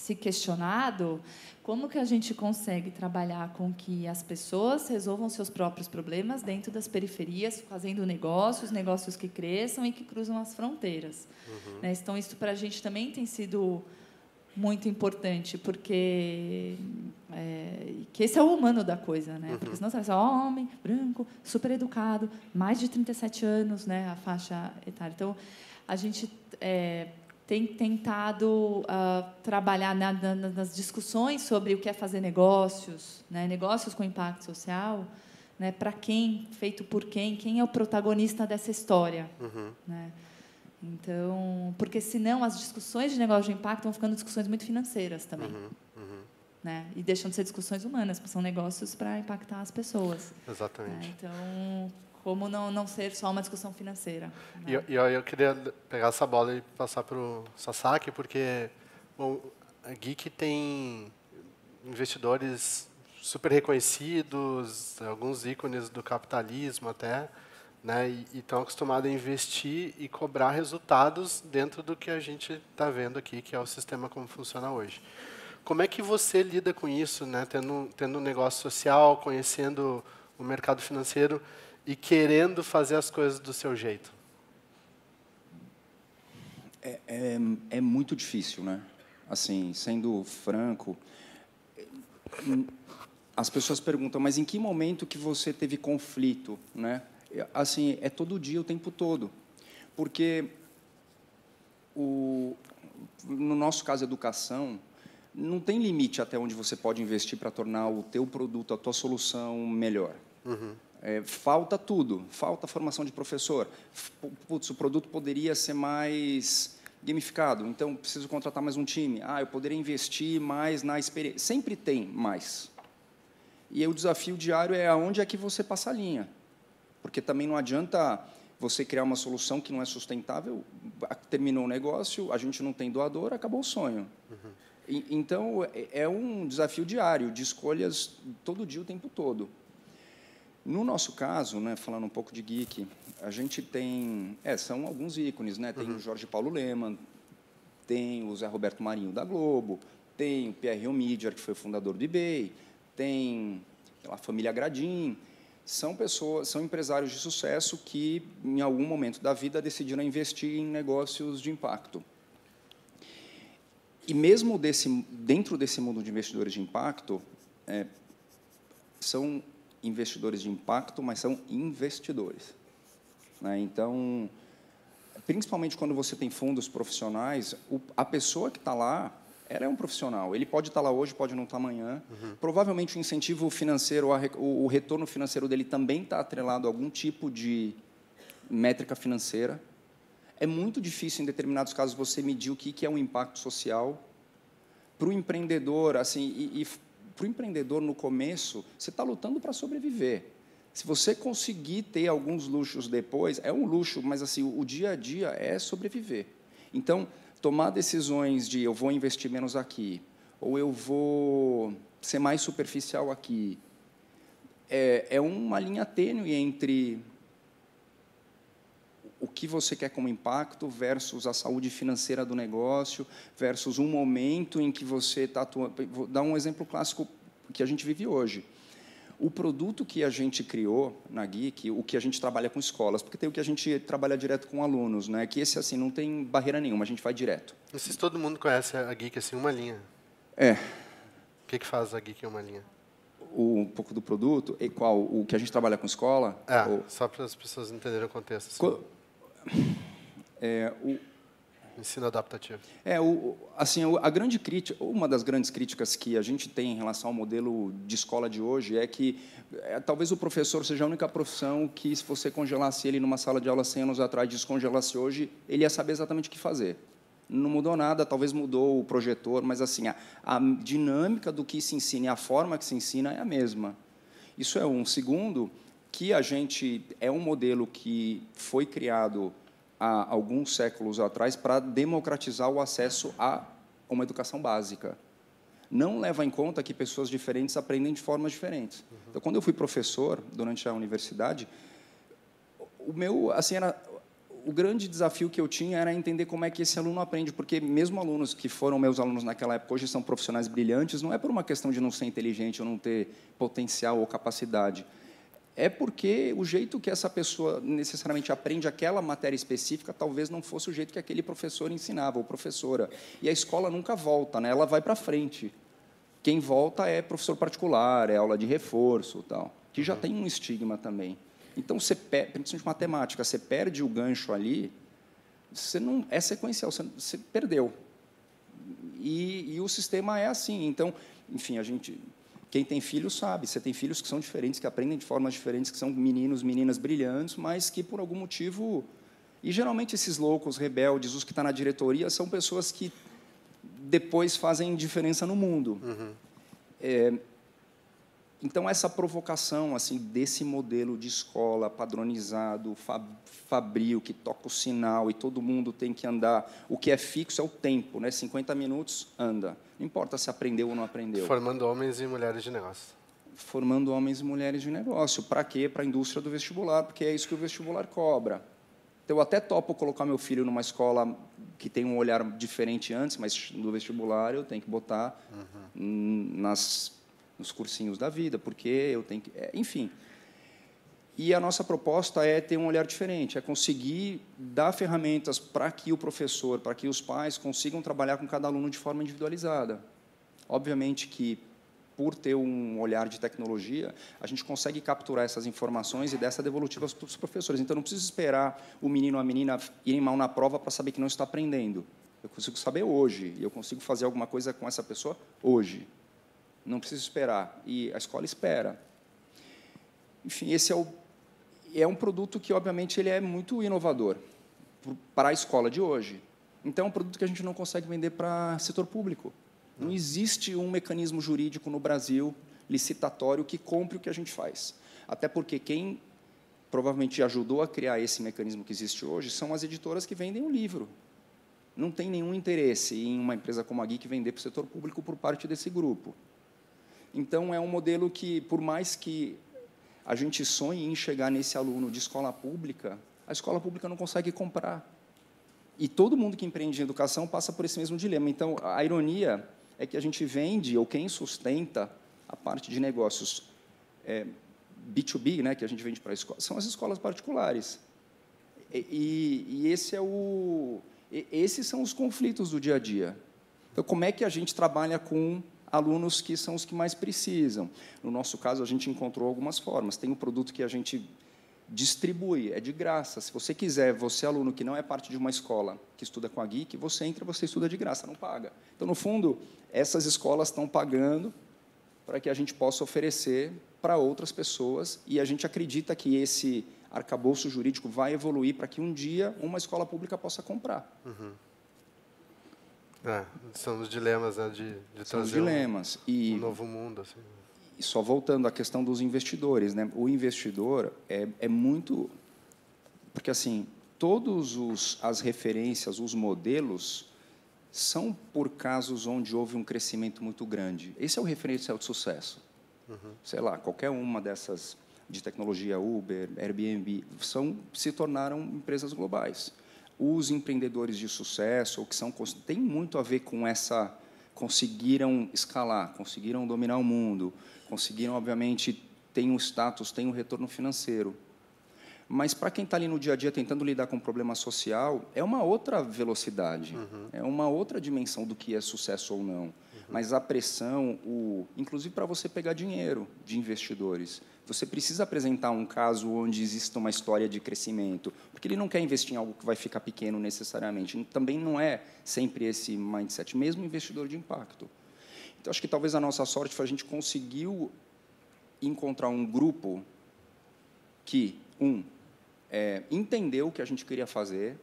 S3: se questionado como que a gente consegue trabalhar com que as pessoas resolvam seus próprios problemas dentro das periferias, fazendo negócios, negócios que cresçam e que cruzam as fronteiras. Uhum. Né? Então isso para a gente também tem sido muito importante, porque é, que esse é o humano da coisa, né? Uhum. Porque senão você vai homem, branco, super educado, mais de 37 anos, né? A faixa etária. Então, a gente é, tem tentado uh, trabalhar na, na, nas discussões sobre o que é fazer negócios, né? Negócios com impacto social, né? Para quem, feito por quem, quem é o protagonista dessa história, uhum. né? Então, porque senão as discussões de negócio de impacto vão ficando discussões muito financeiras também. Uhum, uhum. Né? E deixam de ser discussões humanas, porque são negócios para impactar as pessoas.
S1: Exatamente.
S3: Né? Então, como não, não ser só uma discussão financeira?
S1: Né? E eu, eu, eu, queria pegar essa bola e passar para o Sasaki, porque bom, a Geek tem investidores super reconhecidos, alguns ícones do capitalismo até, né, e estão acostumados a investir e cobrar resultados dentro do que a gente está vendo aqui, que é o sistema como funciona hoje. Como é que você lida com isso, né, tendo, tendo um negócio social, conhecendo o mercado financeiro e querendo fazer as coisas do seu jeito?
S2: É, é, é muito difícil, né? Assim, sendo franco, as pessoas perguntam, mas em que momento que você teve conflito, né? assim, é todo dia, o tempo todo. Porque, o, no nosso caso, educação, não tem limite até onde você pode investir para tornar o teu produto, a tua solução melhor. Uhum. É, falta tudo. Falta formação de professor. Putz, o produto poderia ser mais gamificado, então preciso contratar mais um time. Ah, eu poderia investir mais na experiência. Sempre tem mais. E o desafio diário é aonde é que você passa a linha. Porque também não adianta você criar uma solução que não é sustentável, terminou o negócio, a gente não tem doador, acabou o sonho. Uhum. E, então, é, é um desafio diário, de escolhas todo dia, o tempo todo. No nosso caso, né, falando um pouco de geek, a gente tem, é, são alguns ícones, né? Tem uhum. o Jorge Paulo Leman, tem o Zé Roberto Marinho da Globo, tem o Pierre Omidyar, que foi fundador do eBay, tem a família Gradim, são pessoas, são empresários de sucesso que em algum momento da vida decidiram investir em negócios de impacto. E mesmo desse, dentro desse mundo de investidores de impacto, é, são investidores de impacto, mas são investidores. Né? Então, principalmente quando você tem fundos profissionais, a pessoa que está lá, ela é um profissional. Ele pode estar tá lá hoje, pode não estar tá amanhã. Uhum. Provavelmente o incentivo financeiro, o, o retorno financeiro dele também está atrelado a algum tipo de métrica financeira. É muito difícil, em determinados casos, você medir o que é um impacto social. Para o empreendedor, assim, e, e para o empreendedor, no começo, você está lutando para sobreviver. Se você conseguir ter alguns luxos depois, é um luxo, mas assim o dia a dia é sobreviver. Então, tomar decisões de eu vou investir menos aqui, ou eu vou ser mais superficial aqui, é, é uma linha tênue entre o que você quer como impacto versus a saúde financeira do negócio, versus um momento em que você está atuando. Vou dar um exemplo clássico que a gente vive hoje. O produto que a gente criou na Geek, o que a gente trabalha com escolas, porque tem o que a gente trabalha direto com alunos, né? Que esse assim não tem barreira nenhuma, a gente vai direto.
S1: Não sei se todo mundo conhece a Geek assim uma linha.
S2: É.
S1: O que que faz a Geek em uma linha?
S2: O, um pouco do produto e qual o que a gente trabalha com escola?
S1: É, ou... só para as pessoas entenderem o contexto. Assim.
S2: É, o,
S1: ensino adaptativo.
S2: É, o, assim, a grande crítica, uma das grandes críticas que a gente tem em relação ao modelo de escola de hoje é que é, talvez o professor seja a única profissão que, se você congelasse ele numa sala de aula 100 anos atrás, descongelasse hoje, ele ia saber exatamente o que fazer. Não mudou nada, talvez mudou o projetor, mas assim a, a dinâmica do que se ensina e a forma que se ensina é a mesma. Isso é um. Segundo, que a gente é um modelo que foi criado há alguns séculos atrás para democratizar o acesso a uma educação básica. Não leva em conta que pessoas diferentes aprendem de formas diferentes. Uhum. Então, quando eu fui professor durante a universidade, o meu, assim, era o grande desafio que eu tinha era entender como é que esse aluno aprende, porque mesmo alunos que foram meus alunos naquela época hoje são profissionais brilhantes, não é por uma questão de não ser inteligente ou não ter potencial ou capacidade é porque o jeito que essa pessoa necessariamente aprende aquela matéria específica talvez não fosse o jeito que aquele professor ensinava, ou professora. E a escola nunca volta, né? ela vai para frente. Quem volta é professor particular, é aula de reforço, tal, que já uhum. tem um estigma também. Então, você, principalmente matemática, você perde o gancho ali, você não é sequencial, você, você perdeu. E, e o sistema é assim. Então, enfim, a gente quem tem filhos sabe, você tem filhos que são diferentes, que aprendem de formas diferentes, que são meninos, meninas brilhantes, mas que por algum motivo. E geralmente esses loucos, rebeldes, os que estão tá na diretoria, são pessoas que depois fazem diferença no mundo. Uhum. É, então essa provocação assim desse modelo de escola padronizado, fabril, que toca o sinal e todo mundo tem que andar, o que é fixo é o tempo, né? 50 minutos anda. Não importa se aprendeu ou não aprendeu.
S1: Formando homens e mulheres de negócio.
S2: Formando homens e mulheres de negócio. Para quê? Para a indústria do vestibular, porque é isso que o vestibular cobra. Então, eu até topo colocar meu filho numa escola que tem um olhar diferente antes, mas no vestibular eu tenho que botar uhum. nas nos cursinhos da vida, porque eu tenho que. É, enfim. E a nossa proposta é ter um olhar diferente, é conseguir dar ferramentas para que o professor, para que os pais consigam trabalhar com cada aluno de forma individualizada. Obviamente que, por ter um olhar de tecnologia, a gente consegue capturar essas informações e dessa devolutiva para os professores. Então, não precisa esperar o menino ou a menina irem mal na prova para saber que não está aprendendo. Eu consigo saber hoje, e eu consigo fazer alguma coisa com essa pessoa hoje não precisa esperar. E a escola espera. Enfim, esse é, o, é um produto que, obviamente, ele é muito inovador para a escola de hoje. Então, é um produto que a gente não consegue vender para setor público. Não existe um mecanismo jurídico no Brasil licitatório que compre o que a gente faz. Até porque quem provavelmente ajudou a criar esse mecanismo que existe hoje são as editoras que vendem o livro. Não tem nenhum interesse em uma empresa como a Geek vender para o setor público por parte desse grupo. Então, é um modelo que, por mais que a gente sonhe em chegar nesse aluno de escola pública, a escola pública não consegue comprar. E todo mundo que empreende em educação passa por esse mesmo dilema. Então, a ironia é que a gente vende, ou quem sustenta a parte de negócios é, B2B, né, que a gente vende para a escola, são as escolas particulares. E, e, esse é o, esses são os conflitos do dia a dia. Então, como é que a gente trabalha com alunos que são os que mais precisam? No nosso caso, a gente encontrou algumas formas. Tem um produto que a gente distribui, é de graça. Se você quiser, você aluno que não é parte de uma escola que estuda com a Geek, você entra, você estuda de graça, não paga. Então, no fundo, essas escolas estão pagando para que a gente possa oferecer para outras pessoas e a gente acredita que esse arcabouço jurídico vai evoluir para que um dia uma escola pública possa comprar.
S1: Uhum. É, são os dilemas né, de, de
S2: são
S1: trazer
S2: dilemas.
S1: Um,
S2: e,
S1: um novo mundo. Assim.
S2: E só voltando à questão dos investidores. Né? O investidor é, é muito... Porque, assim, todos os, as referências, os modelos, são por casos onde houve um crescimento muito grande. Esse é o referencial de sucesso. Uhum. Sei lá, qualquer uma dessas de tecnologia, Uber, Airbnb, são, se tornaram empresas globais. Os empreendedores de sucesso, ou que são, tem muito a ver com essa conseguiram escalar, conseguiram dominar o mundo, conseguiram, obviamente, ter um status, ter um retorno financeiro. Mas para quem está ali no dia a dia tentando lidar com um problema social, é uma outra velocidade, uhum. é uma outra dimensão do que é sucesso ou não. Uhum. Mas a pressão, o, inclusive para você pegar dinheiro de investidores, você precisa apresentar um caso onde exista uma história de crescimento, porque ele não quer investir em algo que vai ficar pequeno necessariamente. Também não é sempre esse mindset, mesmo investidor de impacto. Então, acho que talvez a nossa sorte foi a gente conseguiu encontrar um grupo que, um, é, entendeu o que a gente queria fazer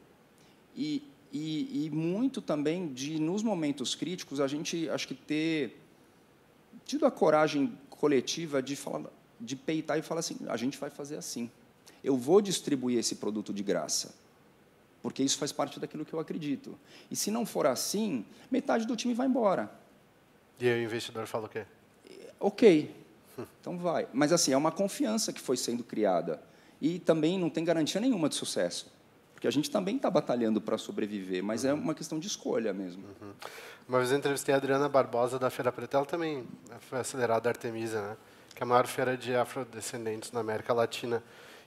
S2: e, e, e, muito também de, nos momentos críticos, a gente, acho que ter tido a coragem coletiva de falar, de peitar e falar assim, a gente vai fazer assim. Eu vou distribuir esse produto de graça, porque isso faz parte daquilo que eu acredito. E se não for assim, metade do time vai embora.
S1: E aí o investidor fala o quê?
S2: Ok, então vai. Mas assim, é uma confiança que foi sendo criada e também não tem garantia nenhuma de sucesso. Porque a gente também está batalhando para sobreviver, mas é uhum. é uma questão de escolha mesmo.
S1: Uhum. Uma vez eu entrevistei a Adriana Barbosa da Feira Preta, ela também foi acelerada a Artemisa, né? Que é a maior feira de afrodescendentes na América Latina.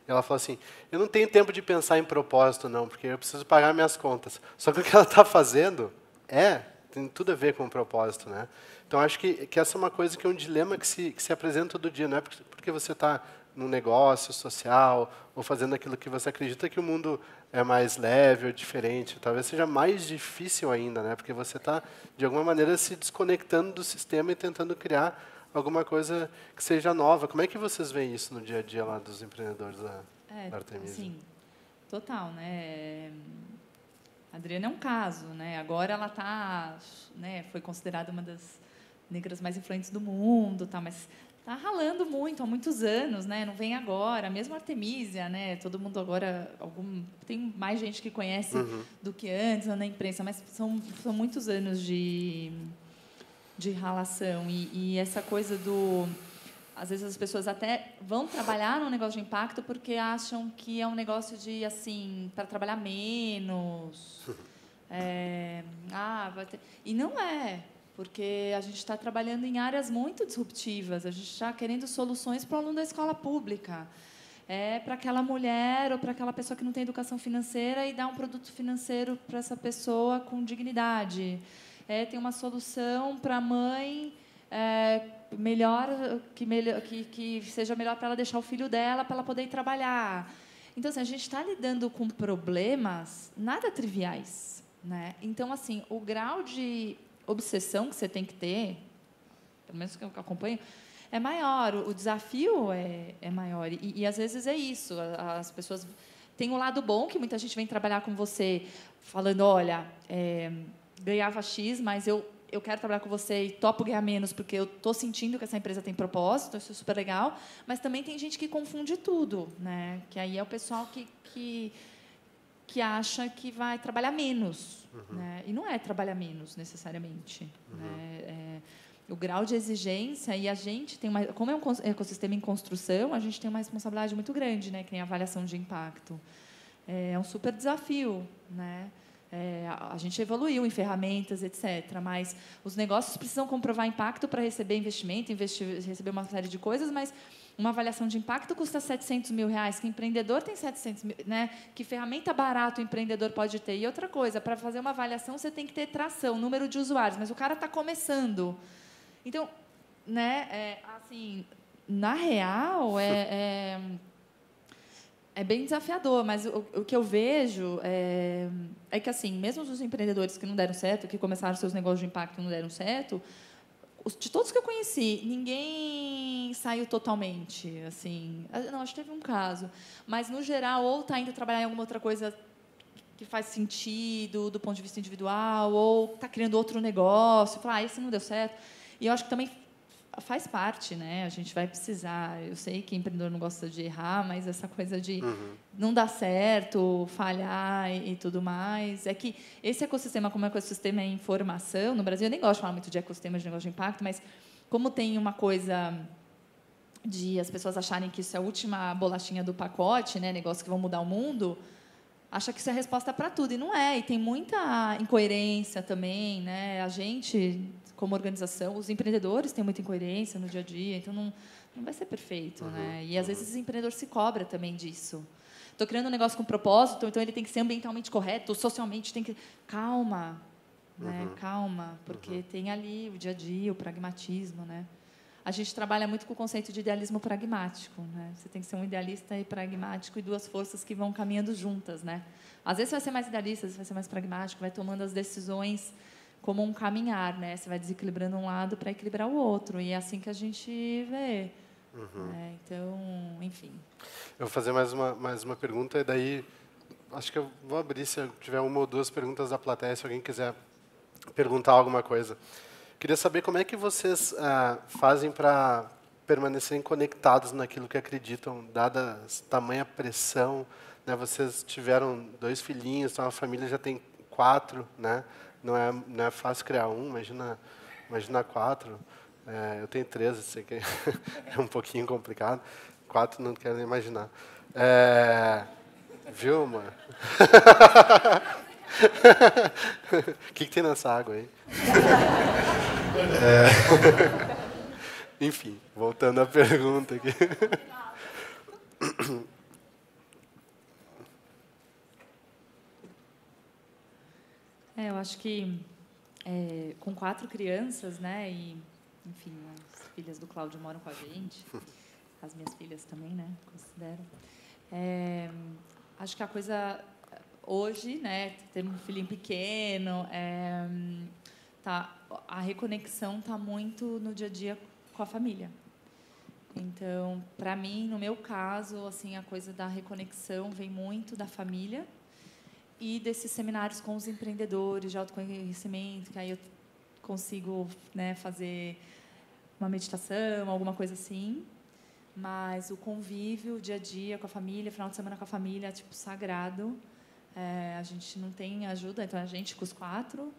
S1: E ela falou assim: Eu não tenho tempo de pensar em propósito, não, porque eu preciso pagar minhas contas. Só que o que ela está fazendo é, tem tudo a ver com o propósito. Né? Então, acho que, que essa é uma coisa que é um dilema que se, que se apresenta todo dia. Não é porque você está num negócio social ou fazendo aquilo que você acredita que o mundo é mais leve ou diferente. Talvez seja mais difícil ainda, né? porque você está, de alguma maneira, se desconectando do sistema e tentando criar alguma coisa que seja nova. Como é que vocês veem isso no dia a dia lá dos empreendedores da, é, da Artemisa?
S3: Sim, total, né? A Adriana é um caso, né? Agora ela tá, né, foi considerada uma das negras mais influentes do mundo, tá, mas tá ralando muito há muitos anos, né? Não vem agora, mesmo Artemisia, né? Todo mundo agora algum tem mais gente que conhece uhum. do que antes na imprensa, mas são são muitos anos de de relação. E, e essa coisa do às vezes as pessoas até vão trabalhar no negócio de impacto porque acham que é um negócio de assim para trabalhar menos. É, ah, ter... e não é porque a gente está trabalhando em áreas muito disruptivas. A gente está querendo soluções para o aluno da escola pública. É para aquela mulher ou para aquela pessoa que não tem educação financeira e dar um produto financeiro para essa pessoa com dignidade é, tem uma solução para a mãe é, melhor que, melhor que, que seja melhor para ela deixar o filho dela para ela poder ir trabalhar. Então, assim, a gente está lidando com problemas nada triviais. Né? Então, assim, o grau de obsessão que você tem que ter, pelo menos que eu acompanho, é maior, o desafio é, é maior. E, e, às vezes é isso, as pessoas. Tem um lado bom que muita gente vem trabalhar com você falando: olha, é, ganhava X, mas eu eu quero trabalhar com você e topo ganhar menos porque eu estou sentindo que essa empresa tem propósito, isso é super legal. Mas também tem gente que confunde tudo, né? Que aí é o pessoal que, que, que acha que vai trabalhar menos. Uhum. Né? E não é trabalhar menos, necessariamente. Uhum. Né? É, o grau de exigência e a gente tem uma como é um ecossistema em construção a gente tem uma responsabilidade muito grande né que nem a avaliação de impacto é um super desafio né é, a gente evoluiu em ferramentas etc mas os negócios precisam comprovar impacto para receber investimento investir, receber uma série de coisas mas uma avaliação de impacto custa 700 mil reais que empreendedor tem 700 mil né? Que ferramenta barato o empreendedor pode ter. E outra coisa para fazer uma avaliação você tem que ter tração número de usuários mas o cara está começando. Então, né, é, assim, na real, é, é, é, bem desafiador, mas o, o que eu vejo é, é, que, assim, mesmo os empreendedores que não deram certo, que começaram seus negócios de impacto e não deram certo, de todos que eu conheci, ninguém saiu totalmente, assim, não, acho que teve um caso, mas, no geral, ou está indo trabalhar em alguma outra coisa que faz sentido do ponto de vista individual, ou está criando outro negócio, fala, ah, esse não deu certo. E eu acho que também faz parte, né? A gente vai precisar. Eu sei que empreendedor não gosta de errar, mas essa coisa de uhum. não dar certo, falhar e, e, tudo mais. É que esse ecossistema, como ecossistema é informação, no Brasil eu nem gosto de falar muito de ecossistema de negócio de impacto, mas como tem uma coisa de as pessoas acharem que isso é a última bolachinha do pacote, né? Negócios que vão mudar o mundo acha que isso é a resposta para tudo e não é e tem muita incoerência também né a gente como organização, os empreendedores têm muita incoerência no dia a dia, então não, não vai ser perfeito, uhum, né? E às uhum. vezes o empreendedor se cobra também disso. Estou criando um negócio com propósito, então ele tem que ser ambientalmente correto, socialmente tem que calma, né? Uhum. Calma, porque uhum. tem ali o dia a dia, o pragmatismo, né? A gente trabalha muito com o conceito de idealismo pragmático, né? Você tem que ser um idealista e pragmático e duas forças que vão caminhando juntas, né? Às vezes você vai ser mais idealista, às vezes vai ser mais pragmático, vai tomando as decisões como um caminhar, né? Você vai desequilibrando um lado para equilibrar o outro. E é assim que a gente vê. Uhum. Né? Então, enfim.
S1: Eu vou fazer mais uma, mais uma pergunta, e daí acho que eu vou abrir se tiver uma ou duas perguntas da plateia, se alguém quiser perguntar alguma coisa. Queria saber como é que vocês ah, fazem para permanecerem conectados naquilo que acreditam, dada tamanha pressão. Né? Vocês tiveram dois filhinhos, então a família já tem quatro, né? não é, não é fácil criar um, imagina, imagina quatro. É, eu tenho três, sei que é um pouquinho complicado. Quatro não quero nem imaginar. É, viu, mano? O que, que tem nessa água aí? É, enfim, voltando à pergunta aqui.
S3: É, eu acho que é, com quatro crianças, né, e enfim, as filhas do Cláudio moram com a gente, as minhas filhas também, né, considero. É, acho que a coisa hoje, né, ter um filhinho pequeno, é, tá, a reconexão tá muito no dia a dia com a família. Então, para mim, no meu caso, assim, a coisa da reconexão vem muito da família e desses seminários com os empreendedores de autoconhecimento, que aí eu consigo né, fazer uma meditação, alguma coisa assim. Mas o convívio, o dia a dia com a família, final de semana com a família, é tipo sagrado. É, a gente não tem ajuda, então a gente com os quatro.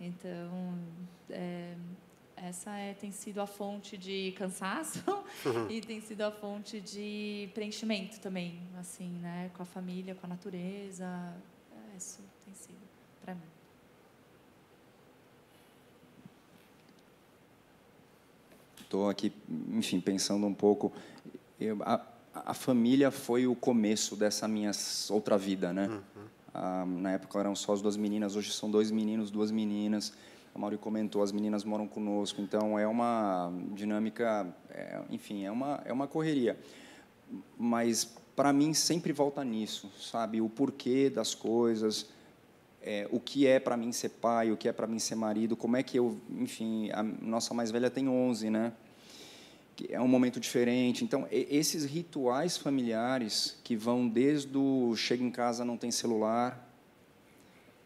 S3: Então, é, essa é, tem sido a fonte de cansaço uhum. e tem sido a fonte de preenchimento também, assim, né, com a família, com a natureza, isso tem sido para mim.
S2: Estou aqui, enfim, pensando um pouco. Eu, a, a, família foi o começo dessa minha outra vida, né? Uhum. Ah, na época eram só as duas meninas, hoje são dois meninos, duas meninas. A Mauri comentou, as meninas moram conosco, então é uma dinâmica, é, enfim, é uma, é uma correria. Mas para mim sempre volta nisso, sabe? O porquê das coisas, é, o que é para mim ser pai, o que é para mim ser marido, como é que eu, enfim, a nossa mais velha tem 11, né? É um momento diferente. Então, esses rituais familiares que vão desde o chega em casa não tem celular,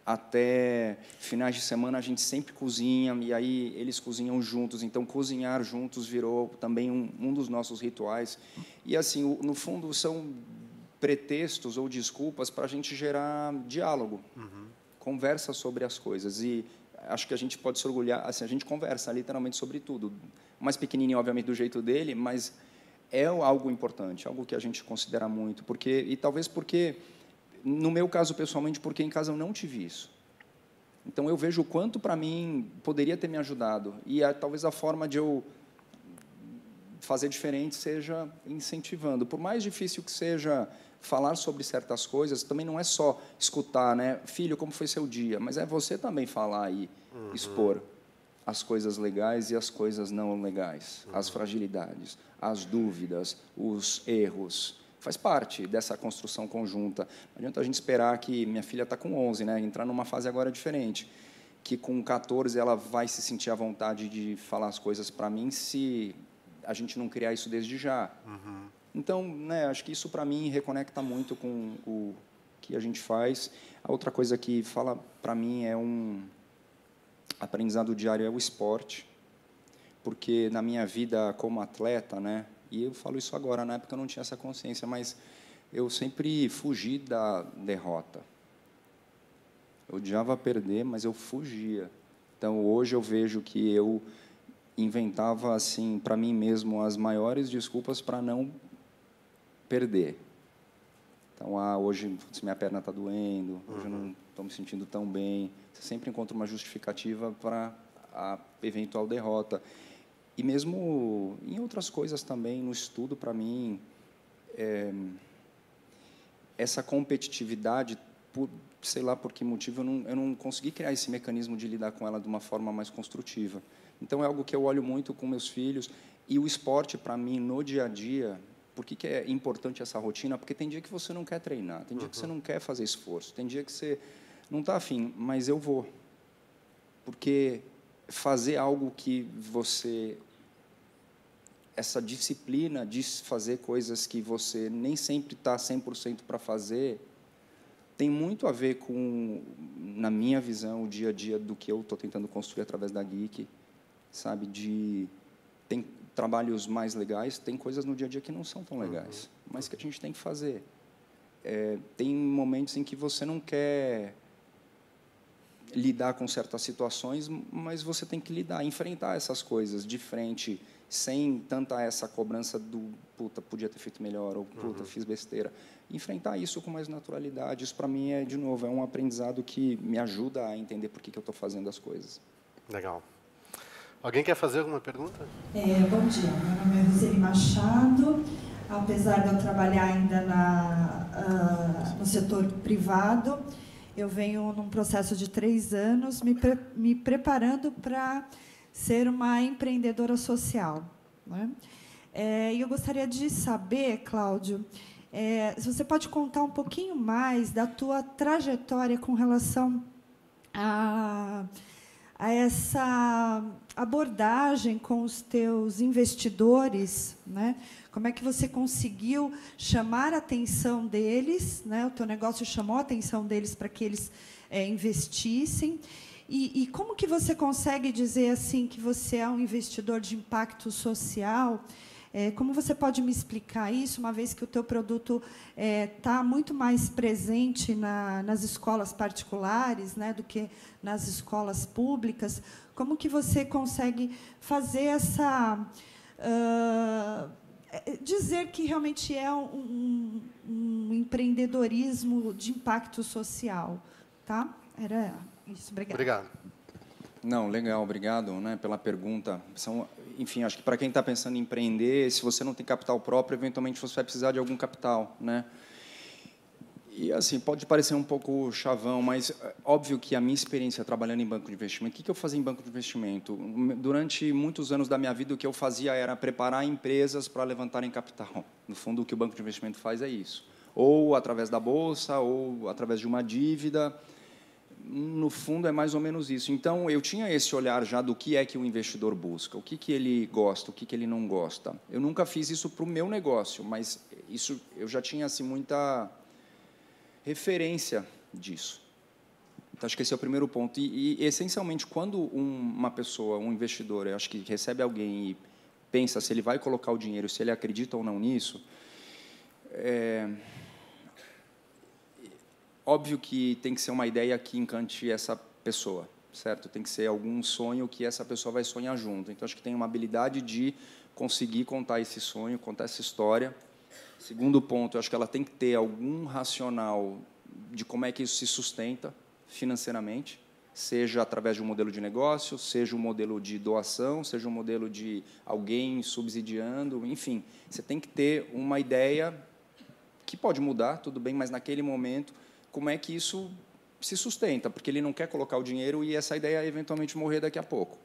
S2: até finais de semana a gente sempre cozinha e aí eles cozinham juntos então cozinhar juntos virou também um, um dos nossos rituais e assim o, no fundo são pretextos ou desculpas para a gente gerar diálogo uhum. conversa sobre as coisas e acho que a gente pode se orgulhar assim a gente conversa literalmente sobre tudo mais pequenininho obviamente do jeito dele mas é algo importante algo que a gente considera muito porque e talvez porque no meu caso, pessoalmente, porque em casa eu não tive isso. Então eu vejo o quanto para mim poderia ter me ajudado e a, talvez a forma de eu fazer diferente seja incentivando. Por mais difícil que seja falar sobre certas coisas, também não é só escutar, né, filho, como foi seu dia, mas é você também falar e uhum. expor as coisas legais e as coisas não legais, uhum. as fragilidades, as dúvidas, os erros faz parte dessa construção conjunta. Não adianta a gente esperar que minha filha está com 11, né? entrar numa fase agora diferente, que com 14 ela vai se sentir à vontade de falar as coisas para mim se a gente não criar isso desde já. Uhum. Então, né, acho que isso para mim reconecta muito com o que a gente faz. A outra coisa que fala para mim é um aprendizado diário é o esporte, porque na minha vida como atleta, né, e eu falo isso agora, na época eu não tinha essa consciência, mas eu sempre fugi da derrota. Eu odiava perder, mas eu fugia. Então hoje eu vejo que eu inventava assim para mim mesmo as maiores desculpas para não perder. Então, ah, hoje putz, minha perna está doendo, hoje eu não estou me sentindo tão bem. Você sempre encontra uma justificativa para a eventual derrota. E mesmo em outras coisas também, no estudo, para mim, é, essa competitividade, por sei lá por que motivo, eu não, eu não consegui criar esse mecanismo de lidar com ela de uma forma mais construtiva. Então, é algo que eu olho muito com meus filhos. E o esporte, para mim, no dia a dia, por que, que, é importante essa rotina? Porque tem dia que você não quer treinar, tem dia uhum. que você uhum. não quer fazer esforço, tem dia que você não está afim, mas eu vou. Porque fazer algo que você essa disciplina de fazer coisas que você nem sempre está 100% para fazer, tem muito a ver com, na minha visão, o dia a dia do que eu estou tentando construir através da Geek, sabe? De tem trabalhos mais legais, tem coisas no dia a dia que não são tão legais, uhum. mas que a gente tem que fazer. É, tem momentos em que você não quer lidar com certas situações, mas você tem que lidar, enfrentar essas coisas de frente sem tanta essa cobrança do puta, podia ter feito melhor, ou puta, uhum. fiz besteira. Enfrentar isso com mais naturalidade, isso para mim é, de novo, é um aprendizado que me ajuda a entender por que, que eu estou fazendo as coisas.
S1: Legal. Alguém quer fazer alguma pergunta?
S4: É, bom dia, meu nome é Roseli Machado. Apesar de eu trabalhar ainda na, uh, no setor privado, eu venho num processo de três anos me, pre me preparando para ser uma empreendedora social. Né? É, e eu gostaria de saber, Cláudio, é, se você pode contar um pouquinho mais da tua trajetória com relação a, a essa abordagem com os teus investidores, né? Como é que você conseguiu chamar a atenção deles, né? O teu negócio chamou a atenção deles para que eles é, investissem e, e, como que você consegue dizer assim que você é um investidor de impacto social? É, como você pode me explicar isso, uma vez que o teu produto está é, tá muito mais presente na, nas escolas particulares né, do que nas escolas públicas? Como que você consegue fazer essa... Uh, dizer que realmente é um, um, um empreendedorismo de impacto social. Tá? Era isso, obrigado.
S1: Obrigado.
S2: Não, legal, obrigado né, pela pergunta. São, enfim, acho que para quem está pensando em empreender, se você não tem capital próprio, eventualmente você vai precisar de algum capital, né? E assim pode parecer um pouco chavão, mas é, óbvio que a minha experiência trabalhando em banco de investimento, o que, que eu fazia em banco de investimento? Durante muitos anos da minha vida, o que eu fazia era preparar empresas para levantarem capital. No fundo, o que o banco de investimento faz é isso, ou através da bolsa, ou através de uma dívida no fundo é mais ou menos isso. Então eu tinha esse olhar já do que é que o investidor busca, o que que ele gosta, o que que ele não gosta. Eu nunca fiz isso para o meu negócio, mas isso eu já tinha assim muita referência disso. Então, acho que esse é o primeiro ponto. E, e essencialmente, quando um, uma pessoa, um investidor, eu acho que recebe alguém e pensa se ele vai colocar o dinheiro, se ele acredita ou não nisso, é, óbvio que tem que ser uma ideia que encante essa pessoa, certo? Tem que ser algum sonho que essa pessoa vai sonhar junto. Então, acho que tem uma habilidade de conseguir contar esse sonho, contar essa história. Segundo ponto, eu acho que ela tem que ter algum racional de como é que isso se sustenta financeiramente, seja através de um modelo de negócio, seja um modelo de doação, seja um modelo de alguém subsidiando, enfim, você tem que ter uma ideia que pode mudar, tudo bem, mas naquele momento, como é que isso se sustenta? Porque ele não quer colocar o dinheiro e essa ideia eventualmente morrer daqui a pouco.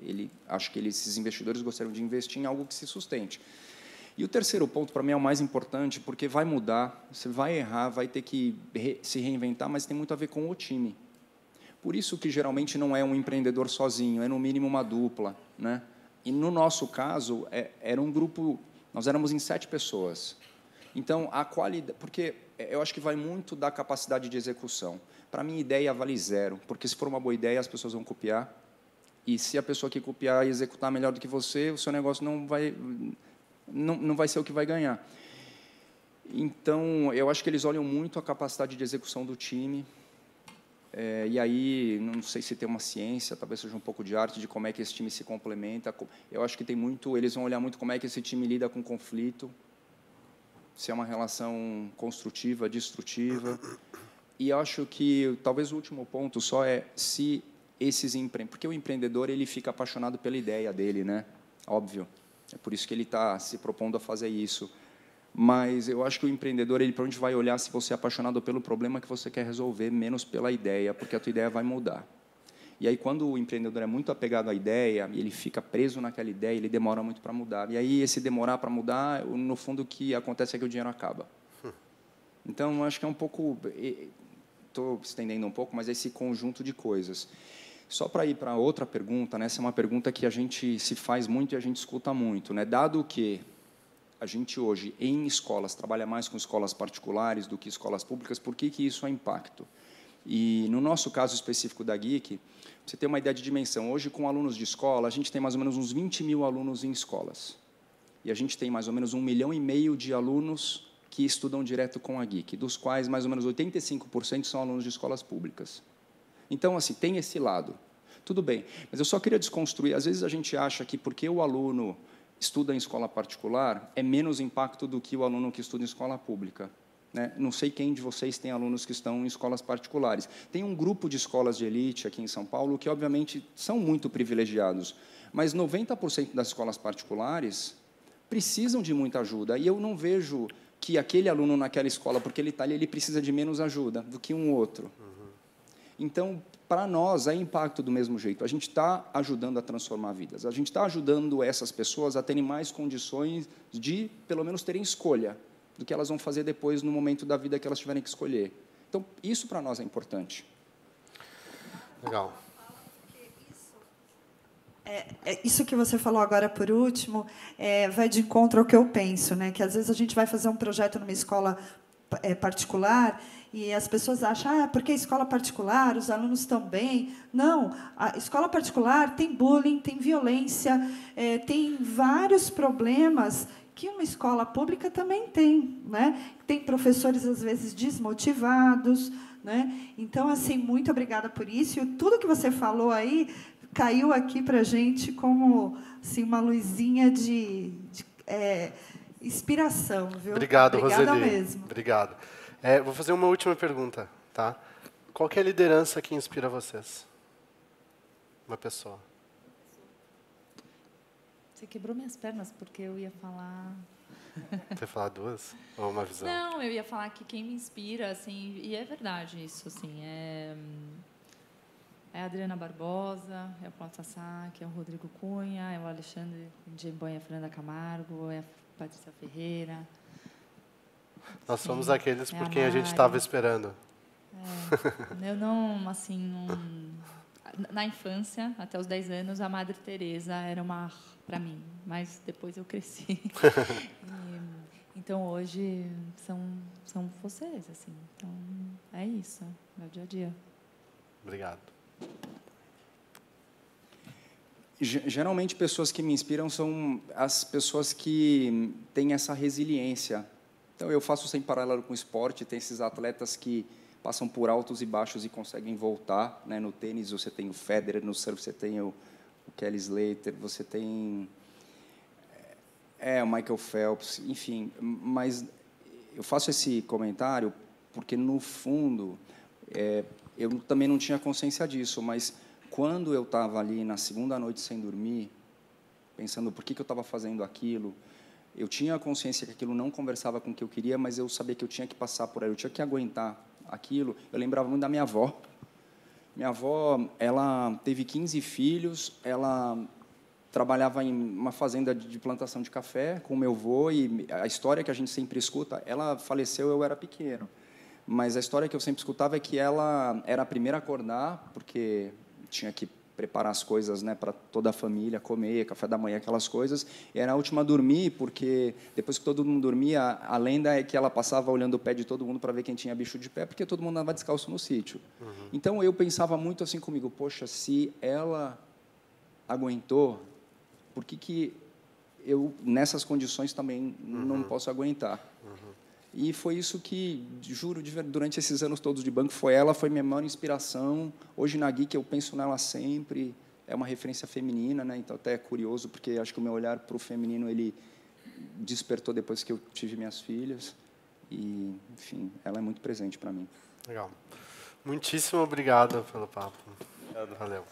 S2: Ele, acho que eles, esses investidores gostariam de investir em algo que se sustente. E o terceiro ponto, para mim, é o mais importante, porque vai mudar, você vai errar, vai ter que re se reinventar, mas tem muito a ver com o time. Por isso que geralmente não é um empreendedor sozinho, é no mínimo uma dupla. Né? E no nosso caso, é, era um grupo, nós éramos em sete pessoas. Então, a qualidade, porque eu acho que vai muito da capacidade de execução. Para mim, ideia vale zero, porque se for uma boa ideia, as pessoas vão copiar, e se a pessoa que copiar e executar melhor do que você, o seu negócio não vai, não, não vai ser o que vai ganhar. Então, eu acho que eles olham muito a capacidade de execução do time. É, e aí, não sei se tem uma ciência, talvez seja um pouco de arte, de como é que esse time se complementa. Eu acho que tem muito, eles vão olhar muito como é que esse time lida com conflito, se é uma relação construtiva, destrutiva. E acho que talvez o último ponto só é se esses empre... porque o empreendedor ele fica apaixonado pela ideia dele, né? Óbvio. É por isso que ele está se propondo a fazer isso. Mas eu acho que o empreendedor ele para onde vai olhar se você é apaixonado pelo problema que você quer resolver, menos pela ideia, porque a tua ideia vai mudar. E aí quando o empreendedor é muito apegado à ideia, ele fica preso naquela ideia, ele demora muito para mudar. E aí esse demorar para mudar, no fundo o que acontece é que o dinheiro acaba. Então acho que é um pouco estou estendendo um pouco, mas é esse conjunto de coisas. Só para ir para outra pergunta, né? essa é uma pergunta que a gente se faz muito e a gente escuta muito. Né? Dado que a gente hoje, em escolas, trabalha mais com escolas particulares do que escolas públicas, por que, que isso é impacto? E no nosso caso específico da Geek, você tem uma ideia de dimensão. Hoje, com alunos de escola, a gente tem mais ou menos uns 20 mil alunos em escolas. E a gente tem mais ou menos um milhão e meio de alunos que estudam direto com a Geek, dos quais mais ou menos 85% são alunos de escolas públicas. Então, assim, tem esse lado. Tudo bem, mas eu só queria desconstruir. Às vezes a gente acha que porque o aluno estuda em escola particular, é menos impacto do que o aluno que estuda em escola pública. Né? Não sei quem de vocês tem alunos que estão em escolas particulares. Tem um grupo de escolas de elite aqui em São Paulo que, obviamente, são muito privilegiados, mas 90% das escolas particulares precisam de muita ajuda. E eu não vejo que aquele aluno naquela escola, porque ele está ali, ele precisa de menos ajuda do que um outro. Então, para nós, é impacto do mesmo jeito. A gente está ajudando a transformar vidas. A gente está ajudando essas pessoas a terem mais condições de, pelo menos, terem escolha do que elas vão fazer depois no momento da vida que elas tiverem que escolher. Então, isso para nós é importante.
S1: Legal.
S4: É, é, isso que você falou agora por último é, vai de encontro ao que eu penso, né? Que às vezes a gente vai fazer um projeto numa escola é, particular e as pessoas acham, ah, porque escola particular, os alunos estão bem. Não, a escola particular tem bullying, tem violência, é, tem vários problemas que uma escola pública também tem. Né? Tem professores, às vezes, desmotivados. Né? Então, assim, muito obrigada por isso. E tudo que você falou aí caiu aqui para a gente como assim, uma luzinha de, de é, inspiração. Viu?
S1: Obrigado,
S4: Obrigada
S1: Roseli.
S4: mesmo.
S1: Obrigado. É, vou fazer uma última pergunta, tá? Qual é a liderança que inspira vocês? Uma pessoa.
S3: Você quebrou minhas pernas porque eu ia falar.
S1: Você falar duas? Ou uma visão?
S3: Não, eu ia falar que quem me inspira, assim, e é verdade isso, assim, é, é a Adriana Barbosa, é o Paulo Sasaki, é o Rodrigo Cunha, é o Alexandre Djembon, é a Fernanda Camargo, é a Patrícia Ferreira.
S1: Nós
S3: Sim,
S1: somos aqueles
S3: é
S1: por
S3: a
S1: quem a gente
S3: Mari.
S1: estava esperando.
S3: É, eu não, assim, não- na infância, até os 10 anos, a Madre Teresa era uma para mim, mas depois eu cresci. E, então hoje são são vocês, assim. Então é isso, é o dia a dia.
S1: Obrigado.
S2: Geralmente, pessoas que me inspiram são as pessoas que têm essa resiliência. Então, eu faço sem paralelo com o esporte, tem esses atletas que passam por altos e baixos e conseguem voltar. Né? No tênis, você tem o Federer, no surf, você tem o Kelly Slater, você tem é, o Michael Phelps, enfim. Mas eu faço esse comentário porque, no fundo, é, eu também não tinha consciência disso, mas quando eu estava ali na segunda noite sem dormir, pensando por que, que eu estava fazendo aquilo, eu tinha consciência que aquilo não conversava com o que eu queria, mas eu sabia que eu tinha que passar por aí, eu tinha que aguentar aquilo. Eu lembrava muito da minha avó. Minha avó, ela teve 15 filhos, ela trabalhava em uma fazenda de plantação de café com meu avô e a história que a gente sempre escuta, ela faleceu eu era pequeno. Mas a história que eu sempre escutava é que ela era a primeira a acordar, porque tinha que preparar as coisas né, para toda a família comer, café da manhã, aquelas coisas. E era a última a dormir, porque depois que todo mundo dormia, a lenda é que ela passava olhando o pé de todo mundo para ver quem tinha bicho de pé, porque todo mundo andava descalço no sítio. Uhum. Então eu pensava muito assim comigo: poxa, se ela aguentou, por que, que eu, nessas condições, também uhum. não posso aguentar? Uhum. E foi isso que, juro, durante esses anos todos de banco, foi ela, foi minha maior inspiração. Hoje na Geek eu penso nela sempre. É uma referência feminina, né? Então até é curioso porque acho que o meu olhar para o feminino ele despertou depois que eu tive minhas filhas. E, enfim, ela é muito presente para mim.
S1: Legal. Muitíssimo obrigado pelo papo. Valeu.